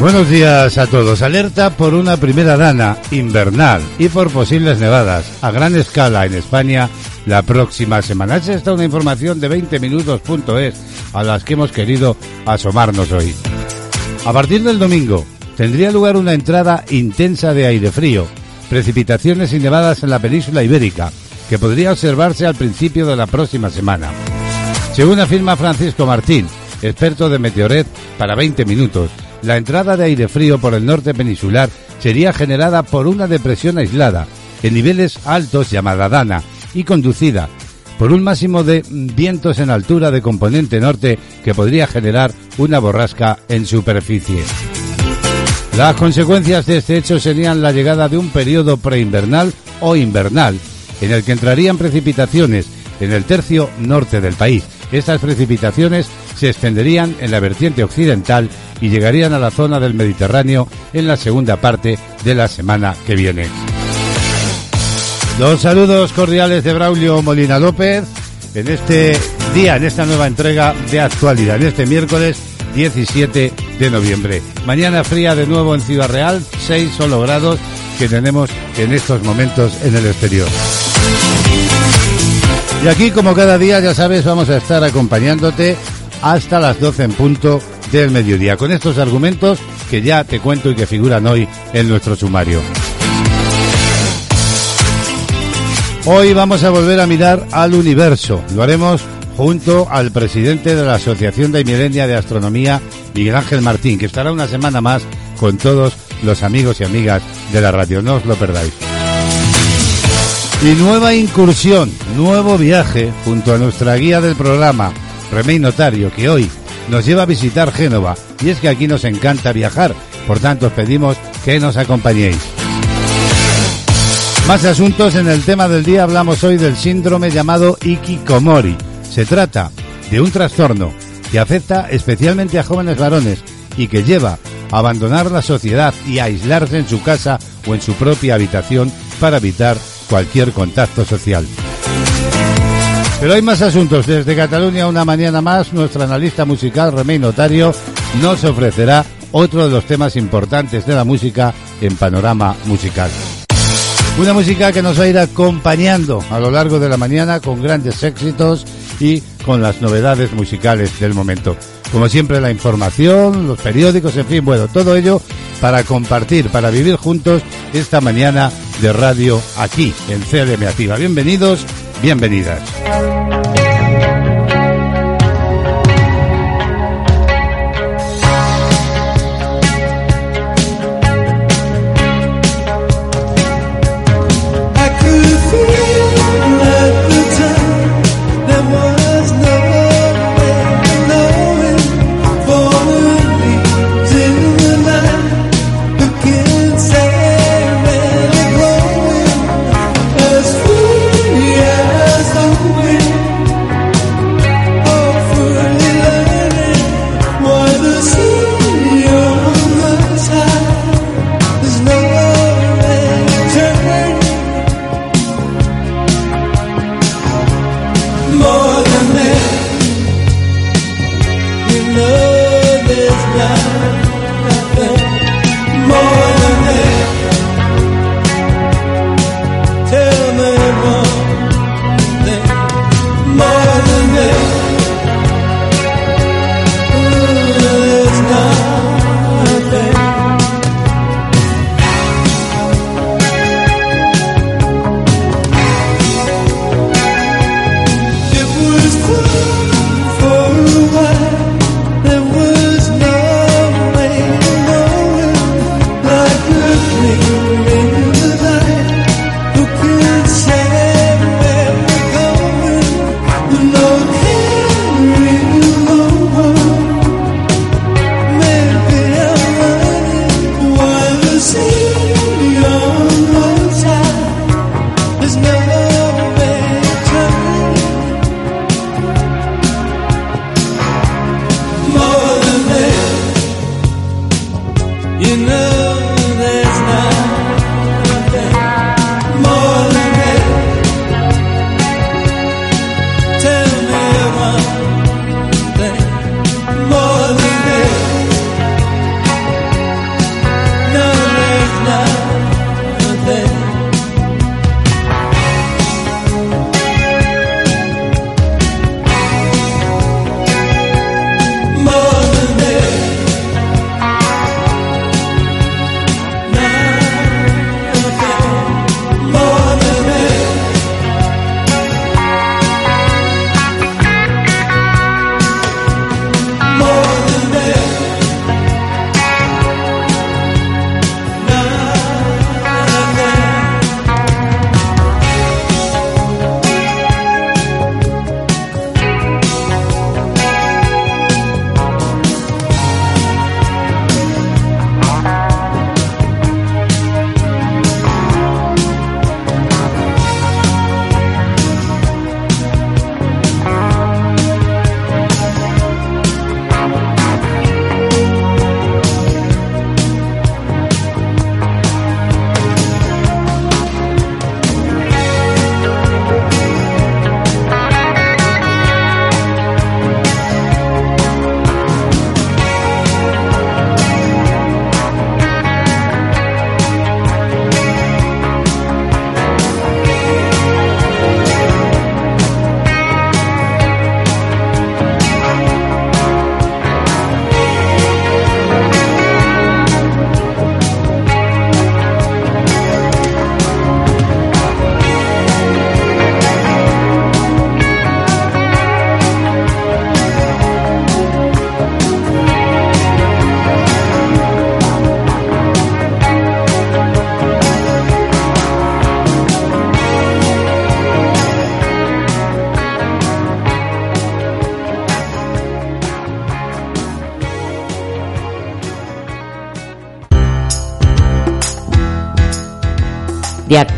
Buenos días a todos. Alerta por una primera dana invernal y por posibles nevadas a gran escala en España la próxima semana. Es esta una información de 20 minutos.es a las que hemos querido asomarnos hoy. A partir del domingo tendría lugar una entrada intensa de aire frío, precipitaciones y nevadas en la península ibérica, que podría observarse al principio de la próxima semana. Según afirma Francisco Martín, experto de Meteoret para 20 minutos, la entrada de aire frío por el norte peninsular sería generada por una depresión aislada, en niveles altos llamada Dana, y conducida por un máximo de vientos en altura de componente norte que podría generar una borrasca en superficie. Las consecuencias de este hecho serían la llegada de un periodo preinvernal o invernal, en el que entrarían precipitaciones en el tercio norte del país. Estas precipitaciones se extenderían en la vertiente occidental y llegarían a la zona del Mediterráneo en la segunda parte de la semana que viene. Los saludos cordiales de Braulio Molina López en este día, en esta nueva entrega de actualidad, en este miércoles 17 de noviembre. Mañana fría de nuevo en Ciudad Real, 6 solo grados que tenemos en estos momentos en el exterior. Y aquí, como cada día, ya sabes, vamos a estar acompañándote hasta las 12 en punto del mediodía, con estos argumentos que ya te cuento y que figuran hoy en nuestro sumario. Hoy vamos a volver a mirar al universo. Lo haremos junto al presidente de la Asociación de Milenia de Astronomía, Miguel Ángel Martín, que estará una semana más con todos los amigos y amigas de la radio. No os lo perdáis. Y nueva incursión, nuevo viaje junto a nuestra guía del programa, Remey Notario, que hoy nos lleva a visitar Génova. Y es que aquí nos encanta viajar, por tanto os pedimos que nos acompañéis. Más asuntos en el tema del día hablamos hoy del síndrome llamado Ikikomori. Se trata de un trastorno que afecta especialmente a jóvenes varones y que lleva a abandonar la sociedad y a aislarse en su casa o en su propia habitación para evitar cualquier contacto social. Pero hay más asuntos. Desde Cataluña, una mañana más, nuestro analista musical, Remey Notario, nos ofrecerá otro de los temas importantes de la música en panorama musical. Una música que nos va a ir acompañando a lo largo de la mañana con grandes éxitos y con las novedades musicales del momento. Como siempre, la información, los periódicos, en fin, bueno, todo ello para compartir, para vivir juntos esta mañana de radio aquí en CLM Activa. Bienvenidos, bienvenidas.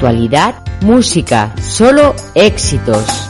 Actualidad, música, solo éxitos.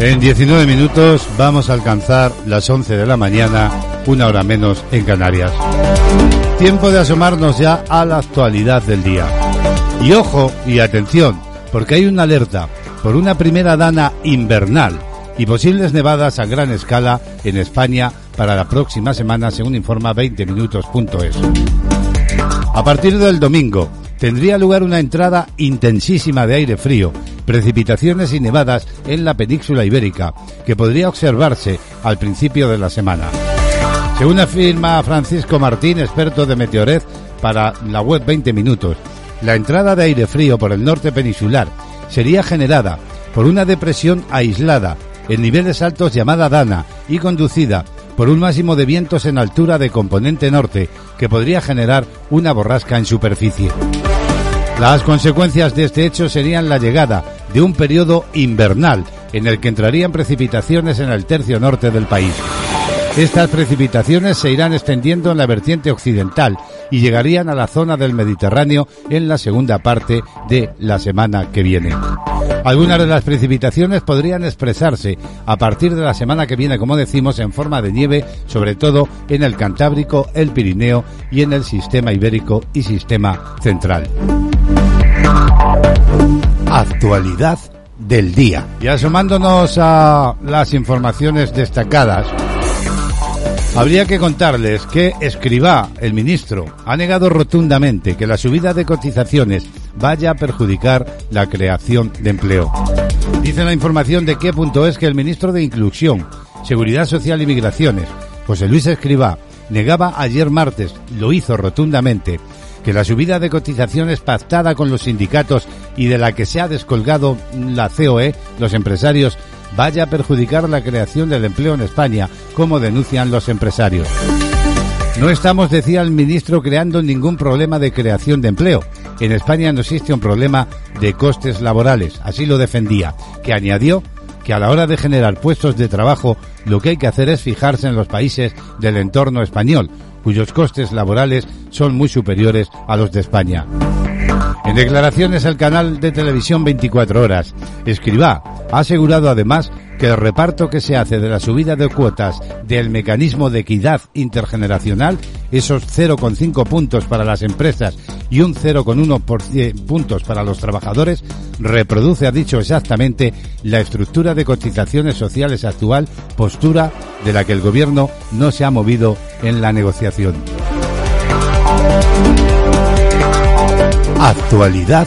En 19 minutos vamos a alcanzar las 11 de la mañana, una hora menos en Canarias. Tiempo de asomarnos ya a la actualidad del día. Y ojo y atención, porque hay una alerta por una primera dana invernal y posibles nevadas a gran escala en España para la próxima semana, según informa 20minutos.es. A partir del domingo tendría lugar una entrada intensísima de aire frío precipitaciones y nevadas en la península ibérica, que podría observarse al principio de la semana. Según afirma Francisco Martín, experto de Meteored para la web 20 Minutos, la entrada de aire frío por el norte peninsular sería generada por una depresión aislada en niveles altos llamada Dana y conducida por un máximo de vientos en altura de componente norte que podría generar una borrasca en superficie. Las consecuencias de este hecho serían la llegada de un periodo invernal en el que entrarían precipitaciones en el tercio norte del país. Estas precipitaciones se irán extendiendo en la vertiente occidental y llegarían a la zona del Mediterráneo en la segunda parte de la semana que viene. Algunas de las precipitaciones podrían expresarse a partir de la semana que viene, como decimos, en forma de nieve, sobre todo en el Cantábrico, el Pirineo y en el sistema ibérico y sistema central. Actualidad del día. Y asomándonos a las informaciones destacadas, Habría que contarles que Escribá, el ministro, ha negado rotundamente que la subida de cotizaciones vaya a perjudicar la creación de empleo. Dice la información de qué punto es que el ministro de Inclusión, Seguridad Social y Migraciones, José Luis Escribá, negaba ayer martes, lo hizo rotundamente, que la subida de cotizaciones pactada con los sindicatos y de la que se ha descolgado la COE, los empresarios, vaya a perjudicar la creación del empleo en España, como denuncian los empresarios. No estamos, decía el ministro, creando ningún problema de creación de empleo. En España no existe un problema de costes laborales, así lo defendía, que añadió que a la hora de generar puestos de trabajo lo que hay que hacer es fijarse en los países del entorno español, cuyos costes laborales son muy superiores a los de España. En declaraciones al canal de televisión 24 horas, Escribá ha asegurado además que el reparto que se hace de la subida de cuotas del mecanismo de equidad intergeneracional, esos 0,5 puntos para las empresas y un 0,1 puntos para los trabajadores, reproduce, ha dicho exactamente, la estructura de cotizaciones sociales actual, postura de la que el gobierno no se ha movido en la negociación. Actualidad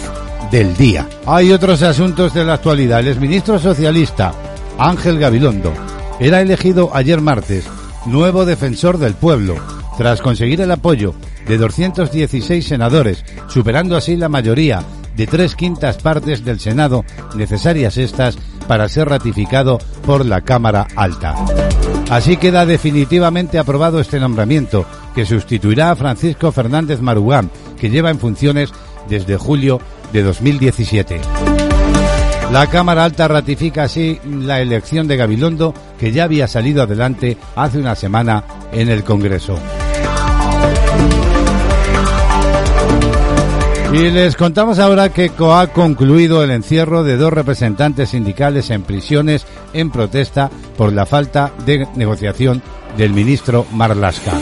del día. Hay otros asuntos de la actualidad. El exministro socialista Ángel Gabilondo era elegido ayer martes nuevo defensor del pueblo tras conseguir el apoyo de 216 senadores, superando así la mayoría de tres quintas partes del Senado, necesarias estas para ser ratificado por la Cámara Alta. Así queda definitivamente aprobado este nombramiento, que sustituirá a Francisco Fernández Marugán, que lleva en funciones desde julio de 2017. La Cámara Alta ratifica así la elección de Gabilondo, que ya había salido adelante hace una semana en el Congreso. Y les contamos ahora que ha concluido el encierro de dos representantes sindicales en prisiones en protesta por la falta de negociación del ministro Marlasca.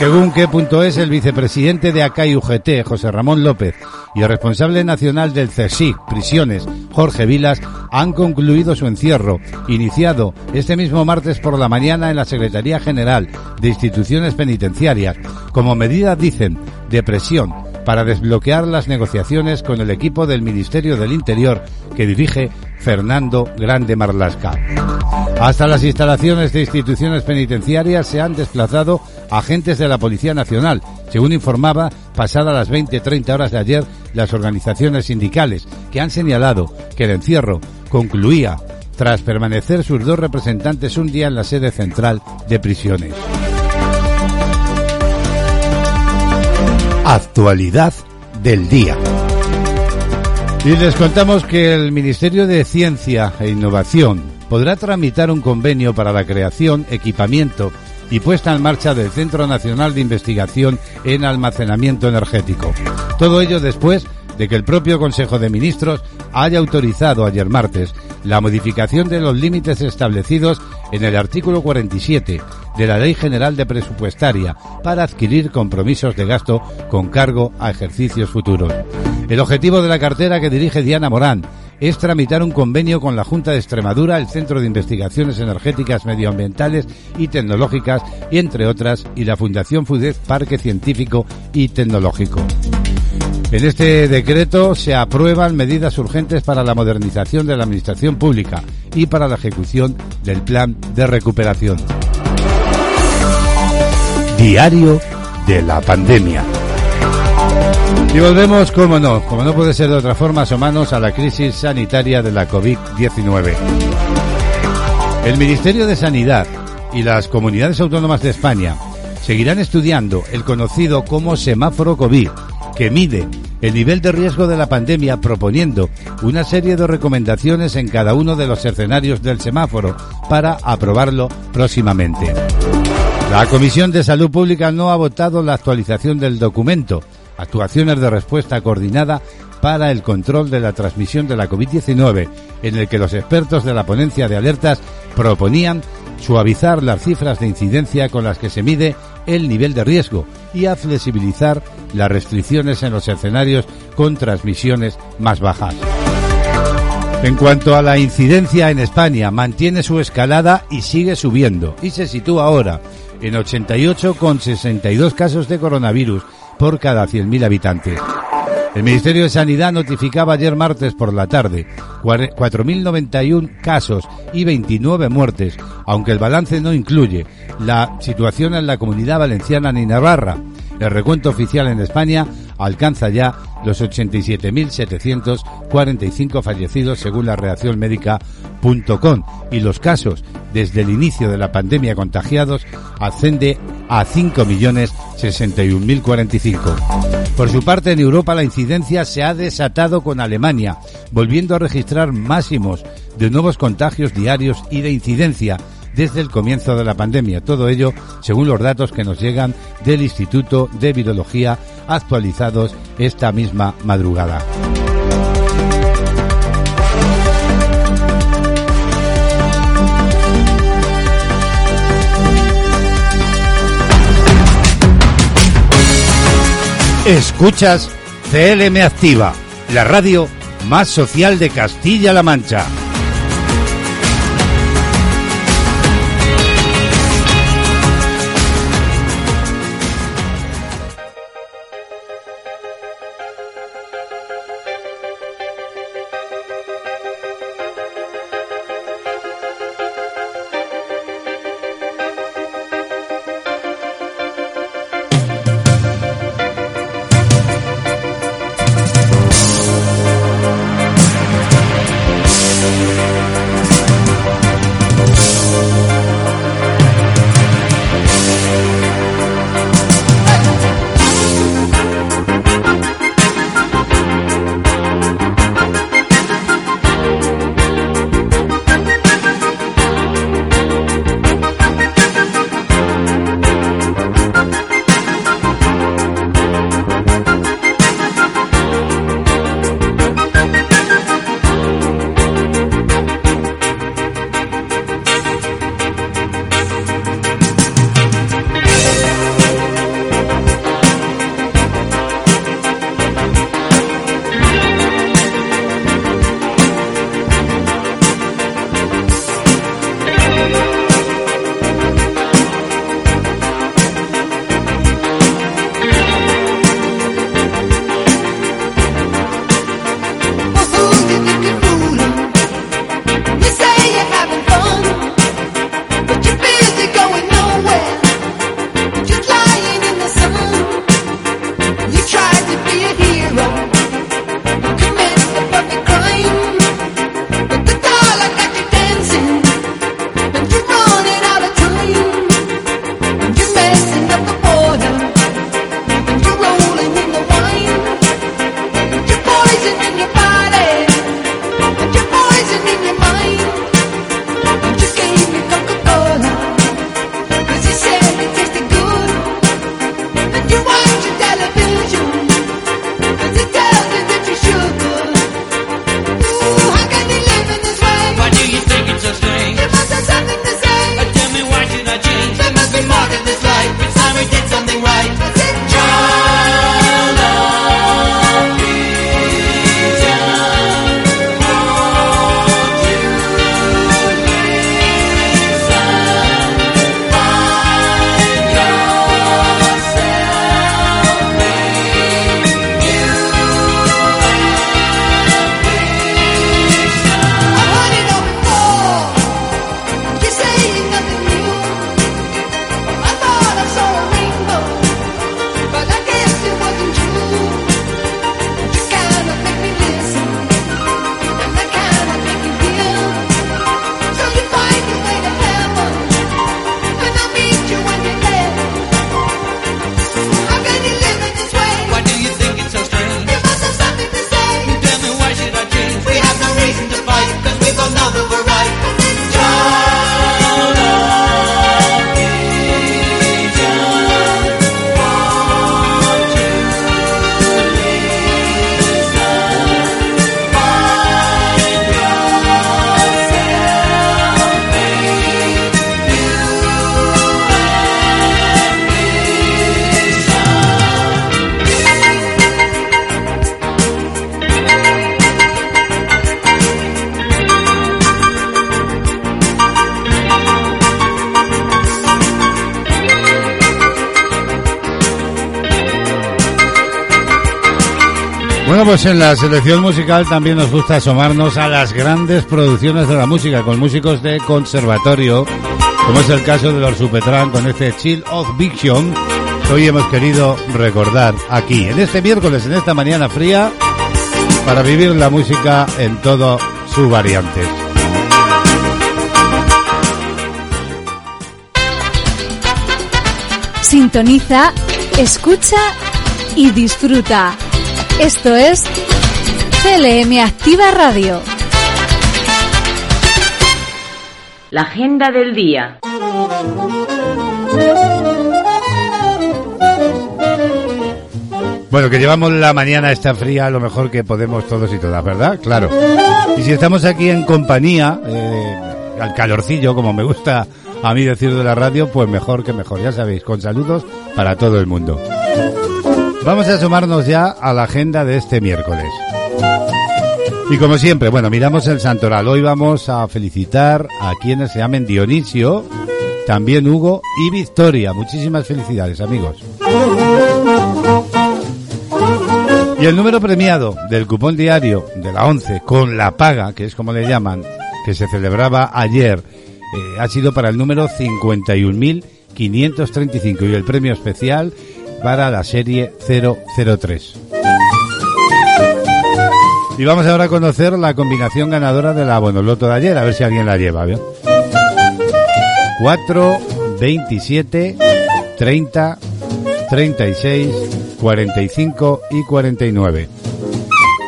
Según qué punto es el vicepresidente de ACAI UGT, José Ramón López, y el responsable nacional del CSIC, Prisiones, Jorge Vilas, han concluido su encierro, iniciado este mismo martes por la mañana en la Secretaría General de Instituciones Penitenciarias, como medida, dicen, de presión para desbloquear las negociaciones con el equipo del Ministerio del Interior que dirige Fernando Grande Marlasca. Hasta las instalaciones de instituciones penitenciarias se han desplazado agentes de la Policía Nacional, según informaba pasada las 20-30 horas de ayer las organizaciones sindicales, que han señalado que el encierro concluía tras permanecer sus dos representantes un día en la sede central de prisiones. Actualidad del día. Y les contamos que el Ministerio de Ciencia e Innovación podrá tramitar un convenio para la creación, equipamiento y puesta en marcha del Centro Nacional de Investigación en Almacenamiento Energético. Todo ello después de que el propio Consejo de Ministros haya autorizado ayer martes la modificación de los límites establecidos en el artículo 47 de la Ley General de Presupuestaria para adquirir compromisos de gasto con cargo a ejercicios futuros. El objetivo de la cartera que dirige Diana Morán es tramitar un convenio con la Junta de Extremadura, el Centro de Investigaciones Energéticas Medioambientales y Tecnológicas, y entre otras, y la Fundación FUDEZ Parque Científico y Tecnológico. En este decreto se aprueban medidas urgentes para la modernización de la administración pública y para la ejecución del plan de recuperación. Diario de la pandemia. Y volvemos, como no, como no puede ser de otra forma, asomanos a la crisis sanitaria de la COVID-19. El Ministerio de Sanidad y las comunidades autónomas de España seguirán estudiando el conocido como semáforo COVID que mide el nivel de riesgo de la pandemia proponiendo una serie de recomendaciones en cada uno de los escenarios del semáforo para aprobarlo próximamente. La Comisión de Salud Pública no ha votado la actualización del documento, actuaciones de respuesta coordinada para el control de la transmisión de la COVID-19, en el que los expertos de la ponencia de alertas proponían suavizar las cifras de incidencia con las que se mide el nivel de riesgo y a flexibilizar las restricciones en los escenarios con transmisiones más bajas. En cuanto a la incidencia en España, mantiene su escalada y sigue subiendo y se sitúa ahora en 88,62 casos de coronavirus por cada 100.000 habitantes. El Ministerio de Sanidad notificaba ayer martes por la tarde 4.091 casos y 29 muertes, aunque el balance no incluye la situación en la comunidad valenciana ni Navarra. El recuento oficial en España alcanza ya los 87.745 fallecidos según la reacción médica.com y los casos desde el inicio de la pandemia contagiados ascende a 5.061.045. Por su parte, en Europa la incidencia se ha desatado con Alemania, volviendo a registrar máximos de nuevos contagios diarios y de incidencia desde el comienzo de la pandemia. Todo ello según los datos que nos llegan del Instituto de Virología actualizados esta misma madrugada. Escuchas CLM Activa, la radio más social de Castilla-La Mancha. Bueno, pues en la selección musical también nos gusta asomarnos a las grandes producciones de la música con músicos de conservatorio, como es el caso de los Supetran con este Chill of Fiction que hoy hemos querido recordar aquí, en este miércoles, en esta mañana fría, para vivir la música en todo su variante. Sintoniza, escucha y disfruta. Esto es CLM Activa Radio. La agenda del día. Bueno, que llevamos la mañana esta fría lo mejor que podemos todos y todas, ¿verdad? Claro. Y si estamos aquí en compañía, eh, al calorcillo, como me gusta a mí decir de la radio, pues mejor que mejor, ya sabéis, con saludos para todo el mundo. Vamos a sumarnos ya a la agenda de este miércoles. Y como siempre, bueno, miramos el santoral. Hoy vamos a felicitar a quienes se llamen Dionisio, también Hugo y Victoria. Muchísimas felicidades, amigos. Y el número premiado del cupón diario de la 11 con la paga, que es como le llaman, que se celebraba ayer, eh, ha sido para el número 51.535 y el premio especial para la serie 003. Y vamos ahora a conocer la combinación ganadora de la Bonoloto de ayer, a ver si alguien la lleva. ¿bien? 4, 27, 30, 36, 45 y 49.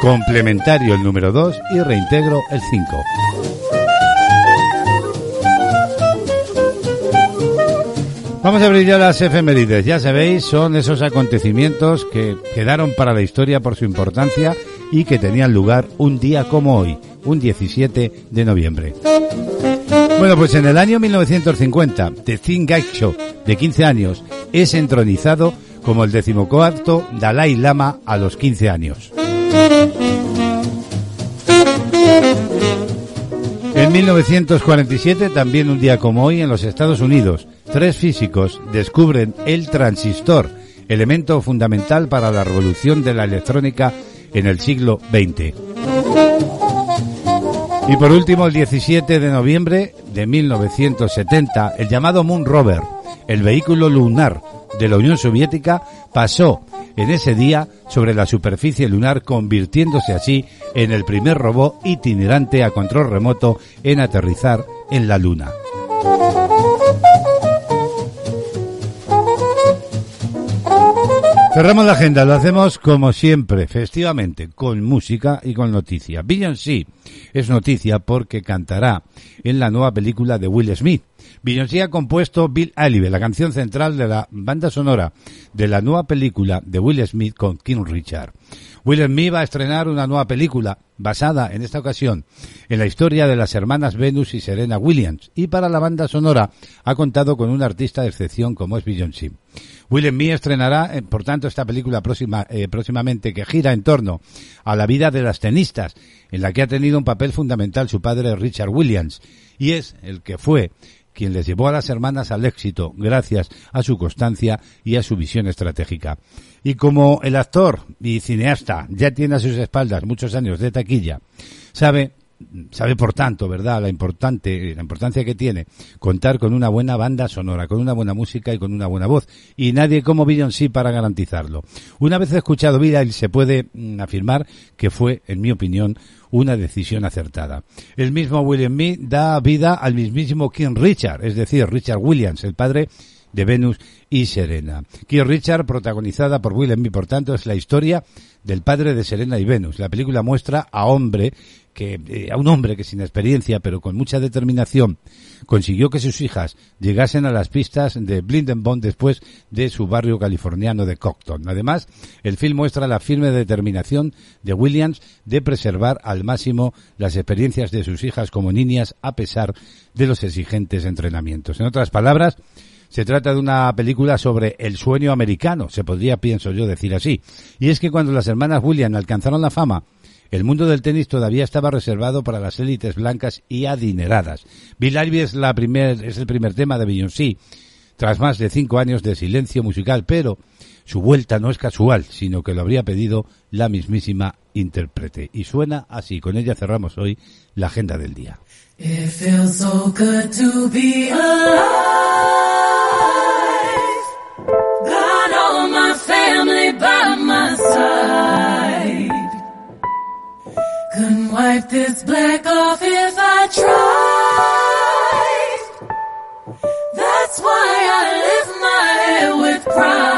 Complementario el número 2 y reintegro el 5. Vamos a abrir ya las efemérides. Ya sabéis, son esos acontecimientos que quedaron para la historia por su importancia y que tenían lugar un día como hoy, un 17 de noviembre. Bueno, pues en el año 1950, The Thin Show, de 15 años, es entronizado como el decimocuarto Dalai Lama a los 15 años. En 1947, también un día como hoy, en los Estados Unidos, tres físicos descubren el transistor, elemento fundamental para la revolución de la electrónica en el siglo XX. Y por último, el 17 de noviembre de 1970, el llamado Moon Rover, el vehículo lunar de la Unión Soviética, pasó en ese día sobre la superficie lunar, convirtiéndose así en el primer robot itinerante a control remoto en aterrizar en la Luna. Cerramos la agenda, lo hacemos como siempre, festivamente, con música y con noticia. Beyoncé es noticia porque cantará en la nueva película de Will Smith. Beyoncé ha compuesto Bill Alive, la canción central de la banda sonora de la nueva película de Will Smith con King Richard. Will Smith va a estrenar una nueva película basada en esta ocasión en la historia de las hermanas Venus y Serena Williams y para la banda sonora ha contado con un artista de excepción como es Beyoncé. Will Smith estrenará, eh, por tanto, esta película próxima, eh, próximamente que gira en torno a la vida de las tenistas, en la que ha tenido un papel fundamental su padre Richard Williams, y es el que fue quien les llevó a las hermanas al éxito gracias a su constancia y a su visión estratégica. Y como el actor y cineasta ya tiene a sus espaldas muchos años de taquilla, sabe sabe por tanto, ¿verdad?, la importante la importancia que tiene contar con una buena banda sonora, con una buena música y con una buena voz y nadie como Beyoncé para garantizarlo. Una vez escuchado Vida, se puede mm, afirmar que fue, en mi opinión, una decisión acertada. El mismo William Me da vida al mismísimo King Richard, es decir, Richard Williams, el padre de Venus y Serena. King Richard, protagonizada por William Me, por tanto, es la historia del padre de Serena y Venus. La película muestra a hombre que eh, a un hombre que sin experiencia pero con mucha determinación consiguió que sus hijas llegasen a las pistas de Blindenbond después de su barrio californiano de Cockton. Además, el film muestra la firme determinación de Williams de preservar al máximo las experiencias de sus hijas como niñas a pesar de los exigentes entrenamientos. En otras palabras, se trata de una película sobre el sueño americano, se podría, pienso yo, decir así. Y es que cuando las hermanas Williams alcanzaron la fama, el mundo del tenis todavía estaba reservado para las élites blancas y adineradas. Bill Ivy es, la primer, es el primer tema de Beyoncé, tras más de cinco años de silencio musical, pero su vuelta no es casual, sino que lo habría pedido la mismísima intérprete. Y suena así. Con ella cerramos hoy la agenda del día. side. Couldn't wipe this black off if I tried. That's why I lift my head with pride.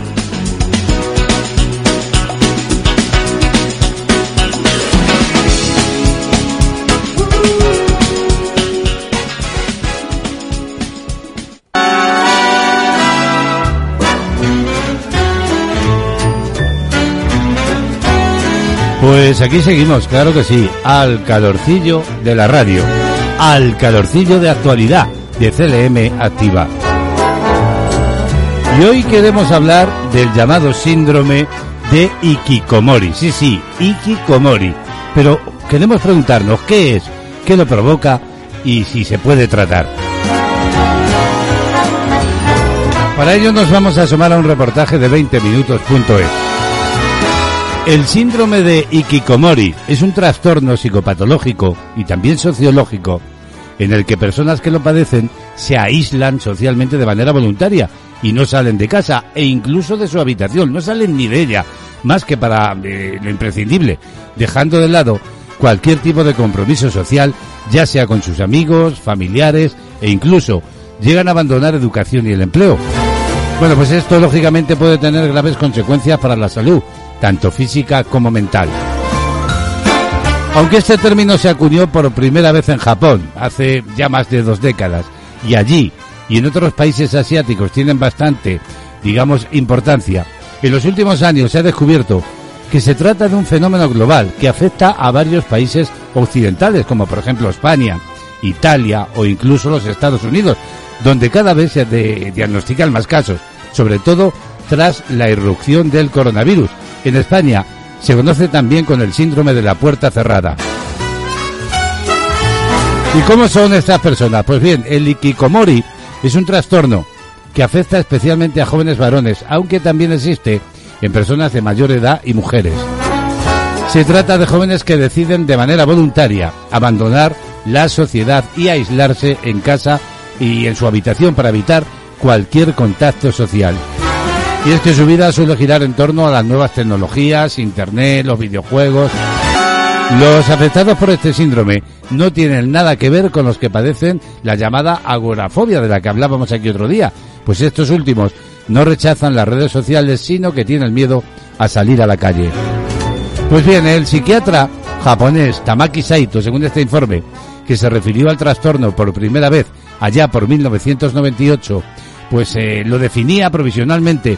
Pues aquí seguimos, claro que sí, al calorcillo de la radio, al calorcillo de actualidad de CLM Activa. Y hoy queremos hablar del llamado síndrome de Ikikomori. Sí, sí, Ikikomori. Pero queremos preguntarnos qué es, qué lo provoca y si se puede tratar. Para ello nos vamos a asomar a un reportaje de 20minutos.es. El síndrome de Ikikomori es un trastorno psicopatológico y también sociológico en el que personas que lo padecen se aíslan socialmente de manera voluntaria y no salen de casa e incluso de su habitación, no salen ni de ella, más que para eh, lo imprescindible, dejando de lado cualquier tipo de compromiso social, ya sea con sus amigos, familiares e incluso llegan a abandonar educación y el empleo. Bueno, pues esto lógicamente puede tener graves consecuencias para la salud, tanto física como mental. Aunque este término se acuñó por primera vez en Japón, hace ya más de dos décadas, y allí y en otros países asiáticos tienen bastante, digamos, importancia, en los últimos años se ha descubierto que se trata de un fenómeno global que afecta a varios países occidentales, como por ejemplo España, Italia o incluso los Estados Unidos, donde cada vez se diagnostican más casos, sobre todo tras la irrupción del coronavirus. En España se conoce también con el síndrome de la puerta cerrada. ¿Y cómo son estas personas? Pues bien, el ikikomori es un trastorno que afecta especialmente a jóvenes varones, aunque también existe en personas de mayor edad y mujeres. Se trata de jóvenes que deciden de manera voluntaria abandonar la sociedad y aislarse en casa y en su habitación para evitar cualquier contacto social. Y es que su vida suele girar en torno a las nuevas tecnologías, Internet, los videojuegos. Los afectados por este síndrome no tienen nada que ver con los que padecen la llamada agorafobia de la que hablábamos aquí otro día, pues estos últimos no rechazan las redes sociales, sino que tienen miedo a salir a la calle. Pues bien, el psiquiatra japonés Tamaki Saito, según este informe, que se refirió al trastorno por primera vez allá por 1998, pues eh, lo definía provisionalmente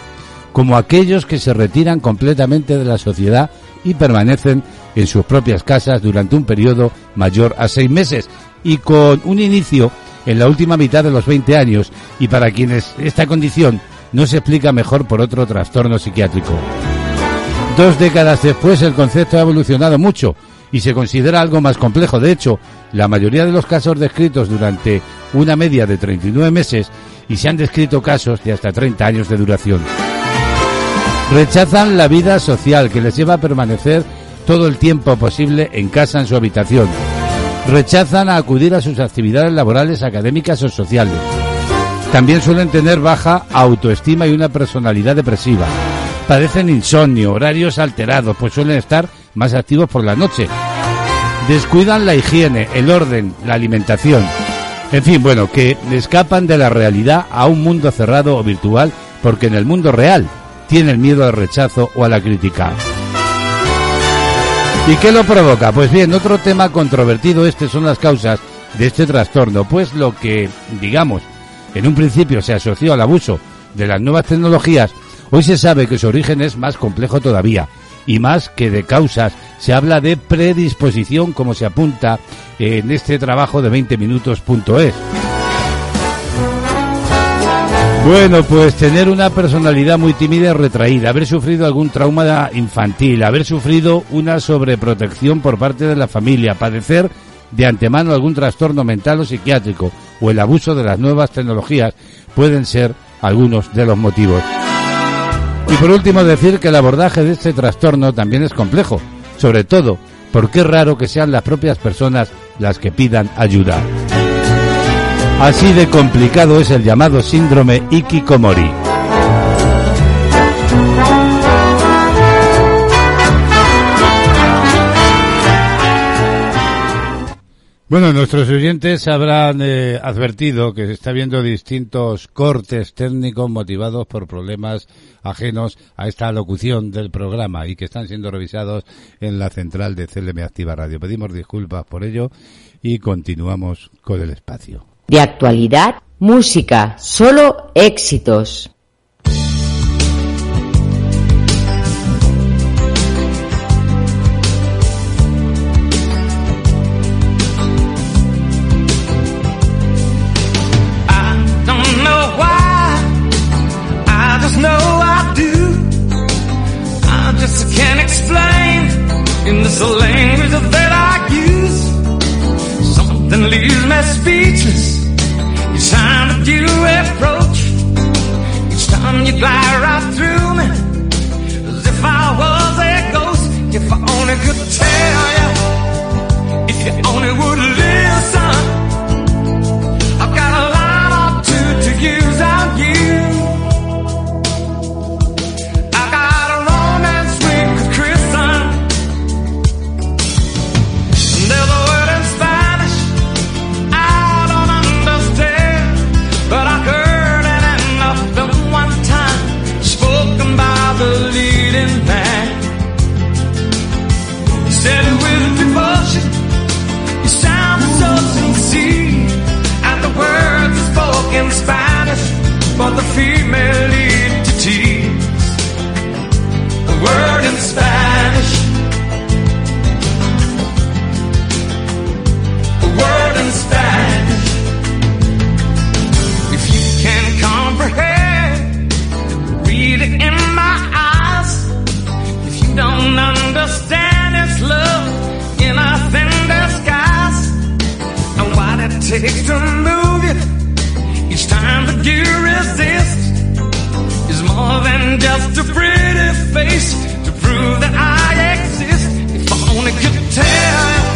como aquellos que se retiran completamente de la sociedad y permanecen en sus propias casas durante un periodo mayor a seis meses y con un inicio en la última mitad de los 20 años y para quienes esta condición no se explica mejor por otro trastorno psiquiátrico. Dos décadas después el concepto ha evolucionado mucho y se considera algo más complejo. De hecho, la mayoría de los casos descritos durante una media de 39 meses y se han descrito casos de hasta 30 años de duración. Rechazan la vida social que les lleva a permanecer todo el tiempo posible en casa en su habitación. Rechazan a acudir a sus actividades laborales, académicas o sociales. También suelen tener baja autoestima y una personalidad depresiva. Padecen insomnio, horarios alterados, pues suelen estar más activos por la noche. Descuidan la higiene, el orden, la alimentación. En fin, bueno, que escapan de la realidad a un mundo cerrado o virtual porque en el mundo real tienen miedo al rechazo o a la crítica. ¿Y qué lo provoca? Pues bien, otro tema controvertido este son las causas de este trastorno, pues lo que, digamos, en un principio se asoció al abuso de las nuevas tecnologías, hoy se sabe que su origen es más complejo todavía y más que de causas, se habla de predisposición como se apunta en este trabajo de 20 minutos.es. Bueno, pues tener una personalidad muy tímida y retraída, haber sufrido algún trauma infantil, haber sufrido una sobreprotección por parte de la familia, padecer de antemano algún trastorno mental o psiquiátrico o el abuso de las nuevas tecnologías pueden ser algunos de los motivos. Y por último decir que el abordaje de este trastorno también es complejo, sobre todo porque es raro que sean las propias personas las que pidan ayuda. Así de complicado es el llamado síndrome Ikikomori. Bueno, nuestros oyentes habrán eh, advertido que se está viendo distintos cortes técnicos motivados por problemas ajenos a esta locución del programa y que están siendo revisados en la central de CLM Activa Radio. Pedimos disculpas por ello y continuamos con el espacio de actualidad, música, solo éxitos. Leaves me speechless. Each time that you approach, each time you glide right through me. As if I was a ghost, if I only could tell you, if you only would listen. Takes to move you each time that you resist is more than just a pretty face to prove that I exist. If I only could tell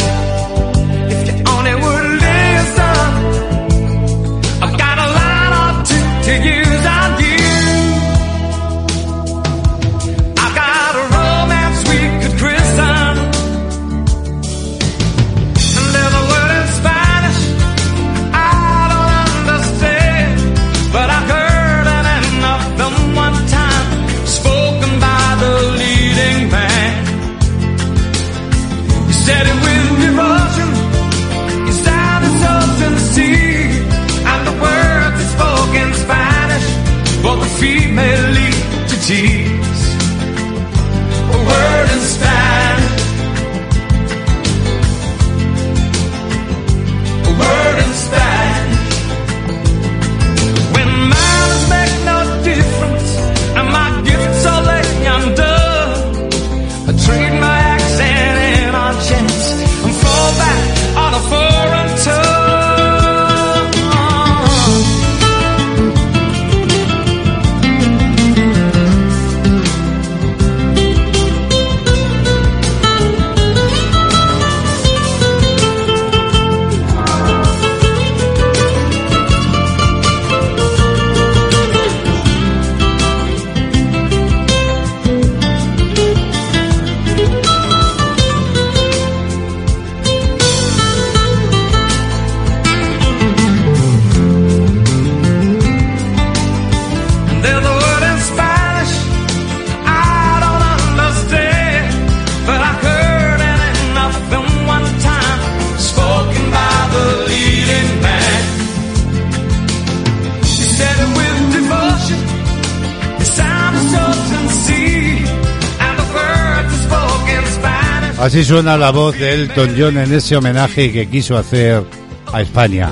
Así suena la voz de Elton John en ese homenaje que quiso hacer a España.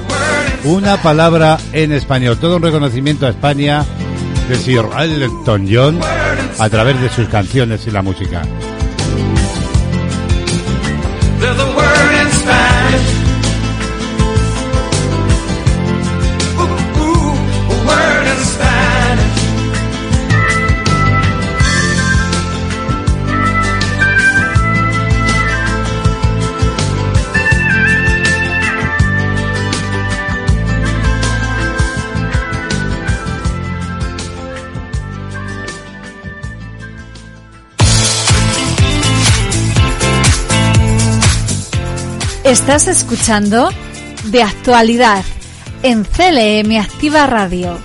Una palabra en español, todo un reconocimiento a España de Sir Elton John a través de sus canciones y la música. Estás escuchando De Actualidad en CLM Activa Radio.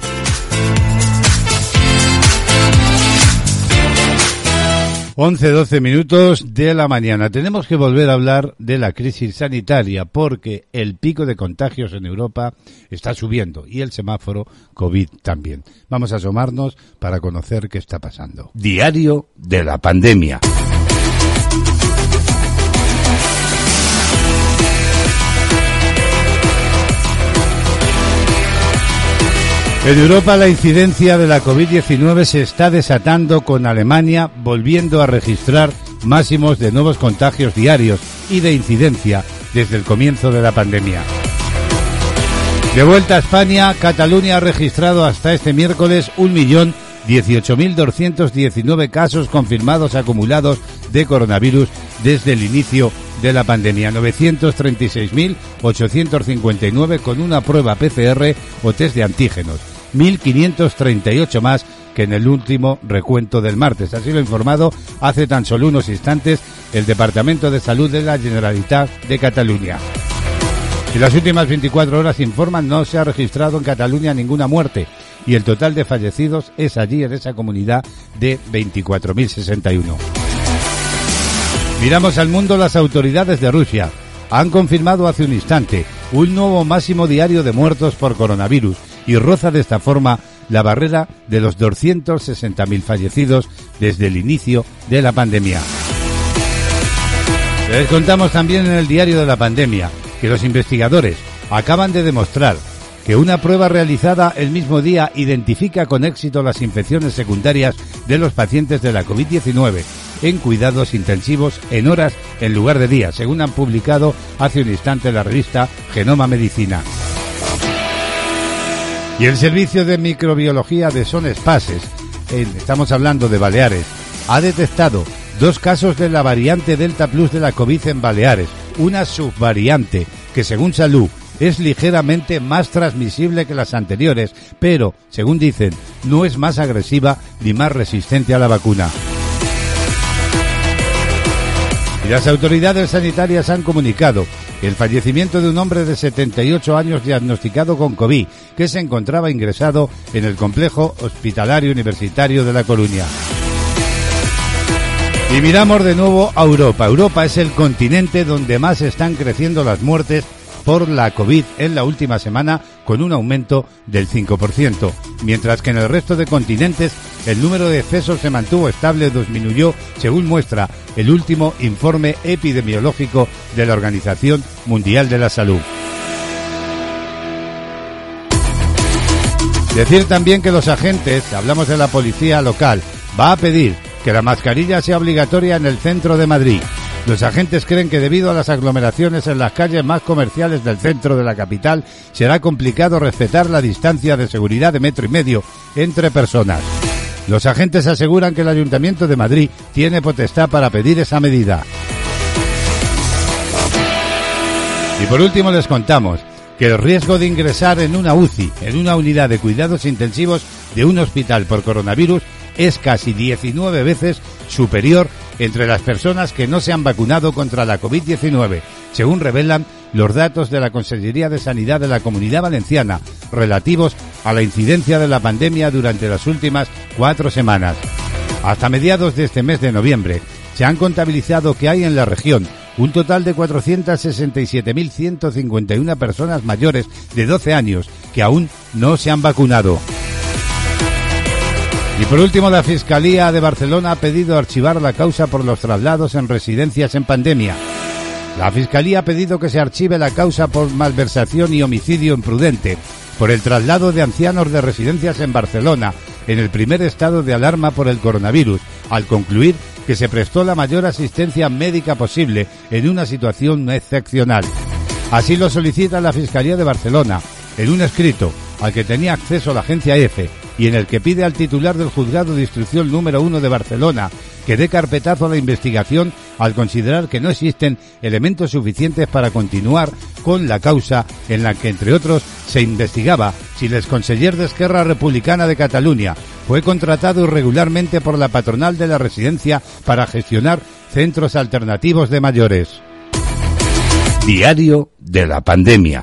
Once, doce minutos de la mañana. Tenemos que volver a hablar de la crisis sanitaria porque el pico de contagios en Europa está subiendo y el semáforo COVID también. Vamos a asomarnos para conocer qué está pasando. Diario de la pandemia. En Europa la incidencia de la COVID-19 se está desatando con Alemania volviendo a registrar máximos de nuevos contagios diarios y de incidencia desde el comienzo de la pandemia. De vuelta a España, Cataluña ha registrado hasta este miércoles 1.010.000 18.219 casos confirmados acumulados de coronavirus desde el inicio de la pandemia. 936.859 con una prueba PCR o test de antígenos. 1.538 más que en el último recuento del martes. Así lo ha informado hace tan solo unos instantes el Departamento de Salud de la Generalitat de Cataluña. En las últimas 24 horas informan no se ha registrado en Cataluña ninguna muerte y el total de fallecidos es allí en esa comunidad de 24.061. Miramos al mundo las autoridades de Rusia. Han confirmado hace un instante un nuevo máximo diario de muertos por coronavirus y roza de esta forma la barrera de los 260.000 fallecidos desde el inicio de la pandemia. Les contamos también en el diario de la pandemia que los investigadores acaban de demostrar que una prueba realizada el mismo día identifica con éxito las infecciones secundarias de los pacientes de la COVID-19 en cuidados intensivos en horas en lugar de días, según han publicado hace un instante la revista Genoma Medicina. Y el Servicio de Microbiología de Son Espaces, estamos hablando de Baleares, ha detectado dos casos de la variante Delta Plus de la COVID en Baleares, una subvariante que según Salud es ligeramente más transmisible que las anteriores, pero, según dicen, no es más agresiva ni más resistente a la vacuna. Las autoridades sanitarias han comunicado el fallecimiento de un hombre de 78 años diagnosticado con COVID, que se encontraba ingresado en el complejo hospitalario universitario de La Coruña. Y miramos de nuevo a Europa. Europa es el continente donde más están creciendo las muertes por la COVID en la última semana con un aumento del 5%, mientras que en el resto de continentes el número de excesos se mantuvo estable o disminuyó, según muestra el último informe epidemiológico de la Organización Mundial de la Salud. Decir también que los agentes, hablamos de la policía local, va a pedir que la mascarilla sea obligatoria en el centro de Madrid. Los agentes creen que debido a las aglomeraciones en las calles más comerciales del centro de la capital, será complicado respetar la distancia de seguridad de metro y medio entre personas. Los agentes aseguran que el Ayuntamiento de Madrid tiene potestad para pedir esa medida. Y por último les contamos que el riesgo de ingresar en una UCI, en una unidad de cuidados intensivos de un hospital por coronavirus, es casi 19 veces superior entre las personas que no se han vacunado contra la COVID-19, según revelan los datos de la Consejería de Sanidad de la Comunidad Valenciana relativos a la incidencia de la pandemia durante las últimas cuatro semanas. Hasta mediados de este mes de noviembre se han contabilizado que hay en la región un total de 467.151 personas mayores de 12 años que aún no se han vacunado. Y por último, la Fiscalía de Barcelona ha pedido archivar la causa por los traslados en residencias en pandemia. La Fiscalía ha pedido que se archive la causa por malversación y homicidio imprudente por el traslado de ancianos de residencias en Barcelona en el primer estado de alarma por el coronavirus, al concluir que se prestó la mayor asistencia médica posible en una situación excepcional. Así lo solicita la Fiscalía de Barcelona en un escrito al que tenía acceso la agencia EFE y en el que pide al titular del juzgado de instrucción número uno de Barcelona que dé carpetazo a la investigación al considerar que no existen elementos suficientes para continuar con la causa en la que, entre otros, se investigaba si el exconseller de Esquerra Republicana de Cataluña fue contratado irregularmente por la patronal de la residencia para gestionar centros alternativos de mayores. Diario de la pandemia.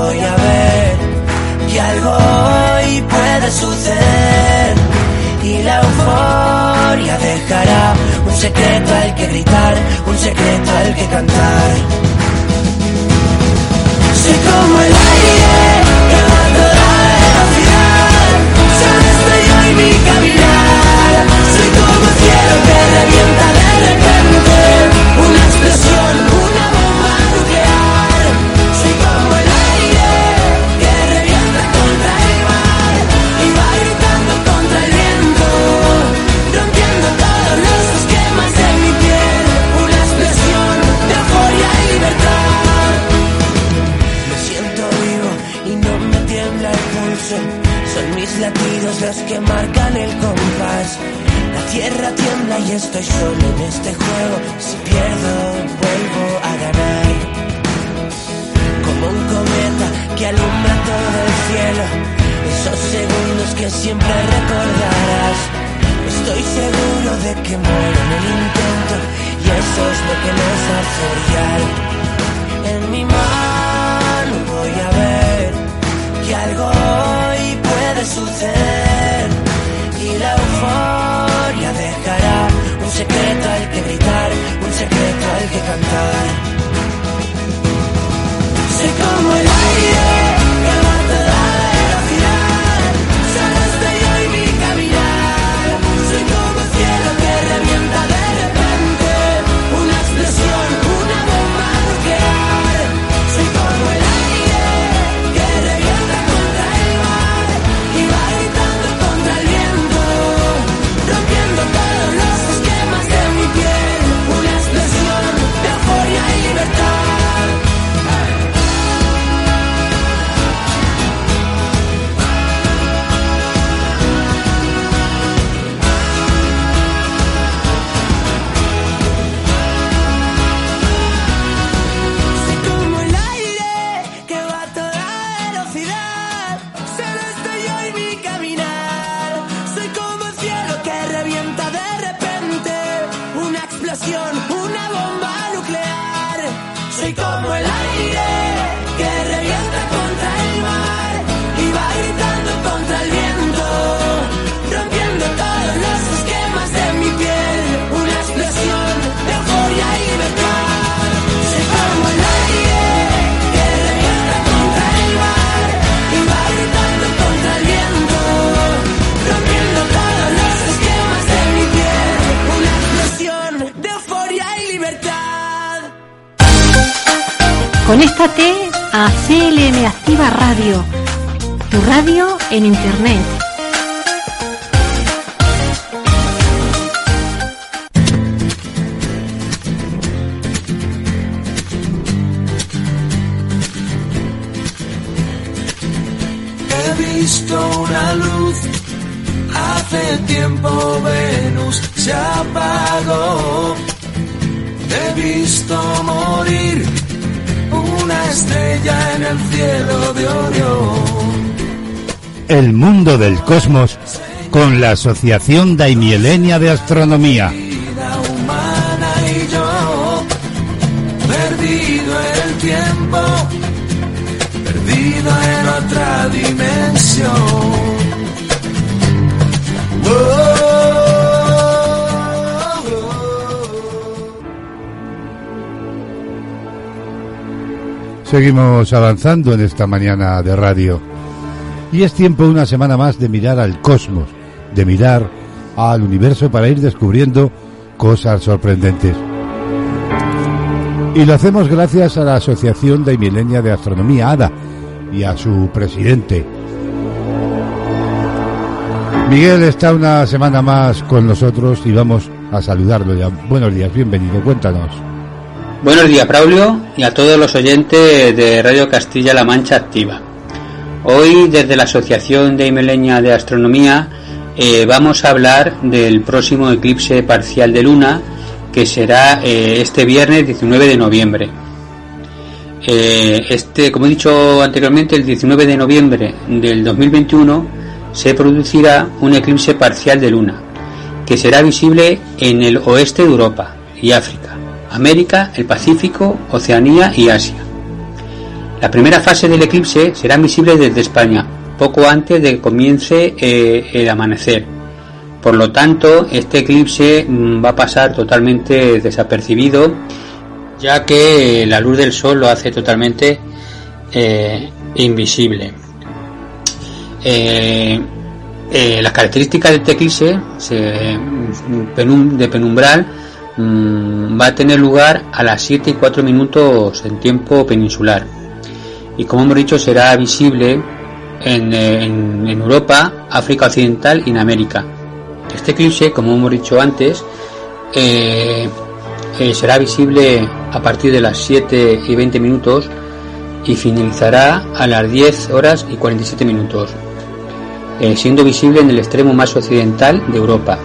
voy a ver que algo hoy puede suceder. Y la euforia dejará un secreto al que gritar, Conéctate a CLM Activa Radio, tu radio en Internet. He visto una luz, hace tiempo Venus se apagó. He visto morir una estrella en el cielo de Orión. El mundo del cosmos con la Asociación Daimielenia de Astronomía. Vida humana y yo, perdido el tiempo, perdido en otra dimensión. Seguimos avanzando en esta mañana de radio. Y es tiempo una semana más de mirar al cosmos, de mirar al universo para ir descubriendo cosas sorprendentes. Y lo hacemos gracias a la Asociación de Milenia de Astronomía, ADA, y a su presidente. Miguel está una semana más con nosotros y vamos a saludarlo ya. Buenos días, bienvenido, cuéntanos. Buenos días, Braulio, y a todos los oyentes de Radio Castilla-La Mancha Activa. Hoy, desde la Asociación de Imeleña de Astronomía, eh, vamos a hablar del próximo eclipse parcial de luna, que será eh, este viernes 19 de noviembre. Eh, este, como he dicho anteriormente, el 19 de noviembre del 2021 se producirá un eclipse parcial de luna, que será visible en el oeste de Europa y África, América, el Pacífico, Oceanía y Asia. La primera fase del eclipse será visible desde España, poco antes de que comience eh, el amanecer. Por lo tanto, este eclipse mm, va a pasar totalmente desapercibido, ya que la luz del sol lo hace totalmente eh, invisible. Eh, eh, las características de este eclipse se- penum- de penumbral mm, va a tener lugar a las 7 y 4 minutos en tiempo peninsular. Y como hemos dicho, será visible en, eh, en- Europa, África Occidental y en América. Este eclipse, como hemos dicho antes, eh, eh, será visible a partir de las 7 y 20 minutos y finalizará a las 10 horas y 47 minutos, siendo visible en el extremo más occidental de Europa.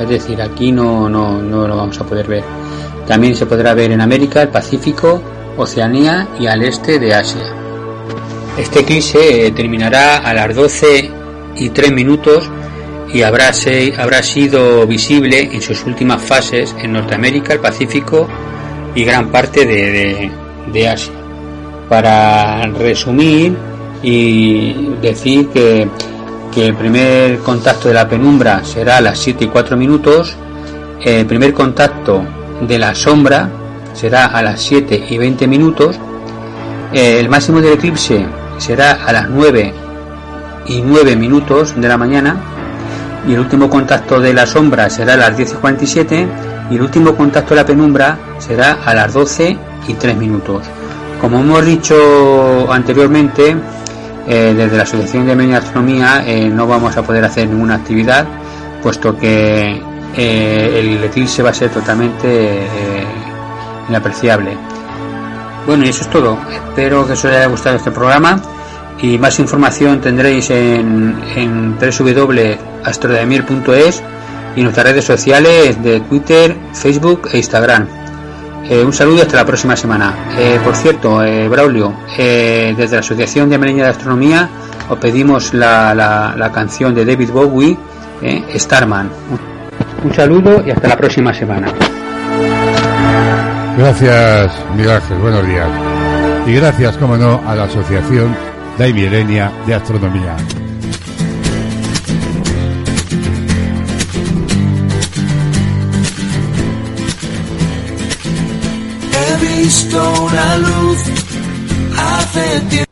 Es decir, aquí no, no, no lo vamos a poder ver. También se podrá ver en América, el Pacífico, Oceanía y al este de Asia. Este eclipse eh, terminará a las 12 y 3 minutos y habrá, habrá sido visible en sus últimas fases en Norteamérica, el Pacífico y gran parte de- de Asia. Para resumir y decir que, que el primer contacto de la penumbra será a las 7 y 4 minutos, el primer contacto de la sombra será a las 7 y 20 minutos, el máximo del eclipse será a las 9 y 9 minutos de la mañana y el último contacto de la sombra será a las 10 y 47 y el último contacto de la penumbra será a las 12 y 3 minutos. Como hemos dicho anteriormente, eh, desde la Asociación de Media Astronomía eh, no vamos a poder hacer ninguna actividad puesto que eh, el eclipse va a ser totalmente inapreciable. Bueno, y eso es todo. Espero que os haya gustado este programa y más información tendréis en, en www.astrodemir.es y nuestras redes sociales de Twitter, Facebook e Instagram. Eh, un saludo hasta la próxima semana. Eh, por cierto, eh, Braulio, desde la Asociación de Amerindia de Astronomía os pedimos la, la- canción de David Bowie, Starman. Un, saludo y hasta la próxima semana. Gracias, Miguel buenos días. Y gracias, como no, a la Asociación Daimilenia de Astronomía. Visto una luz hace tiempo.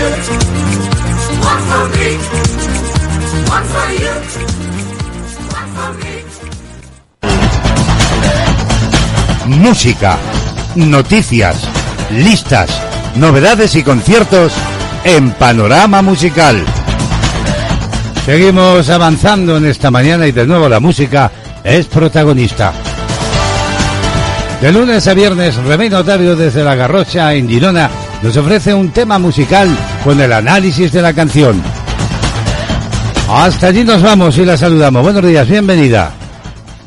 Música, noticias, listas, novedades y conciertos en Panorama Musical. Seguimos avanzando en esta mañana y de nuevo la música es protagonista. De lunes a viernes, Remey Notario desde La Garrocha en Girona nos ofrece un tema musical con el análisis de la canción. Hasta allí nos vamos y la saludamos. Buenos días, bienvenida.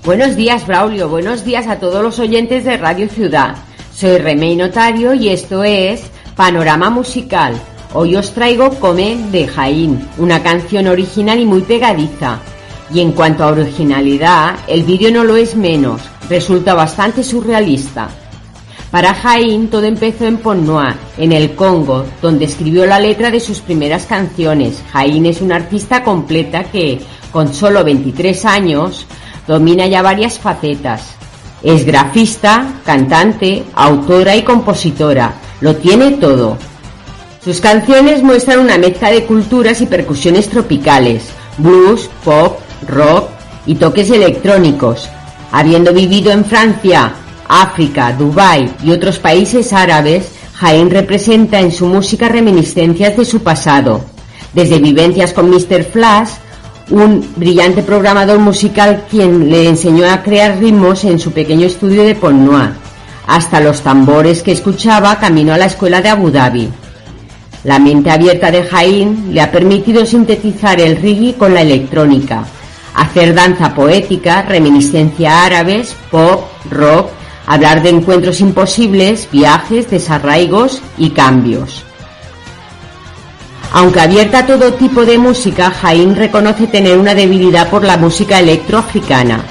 Buenos días, Braulio. Buenos días a todos los oyentes de Radio Ciudad. Soy Remey Notario y esto es Panorama Musical. Hoy os traigo Come de Jaín, una canción original y muy pegadiza. Y en cuanto a originalidad, el vídeo no lo es menos, resulta bastante surrealista. Para Jaín todo empezó en Ponnoa, en el Congo, donde escribió la letra de sus primeras canciones. Jaín es una artista completa que, con solo 23 años, domina ya varias facetas. Es grafista, cantante, autora y compositora. Lo tiene todo. Sus canciones muestran una mezcla de culturas y percusiones tropicales, blues, pop, rock y toques electrónicos. Habiendo vivido en Francia, África, Dubái y otros países árabes, Jaén representa en su música reminiscencias de su pasado, desde vivencias con Mr. Flash un brillante programador musical quien le enseñó a crear ritmos en su pequeño estudio de Ponnoa, hasta los tambores que escuchaba camino a la escuela de Abu Dhabi. La mente abierta de Jaín le ha permitido sintetizar el reggae con la electrónica, hacer danza poética, reminiscencia árabes, pop, rock, hablar de encuentros imposibles, viajes, desarraigos y cambios. Aunque abierta a todo tipo de música, Jaín reconoce tener una debilidad por la música electroafricana.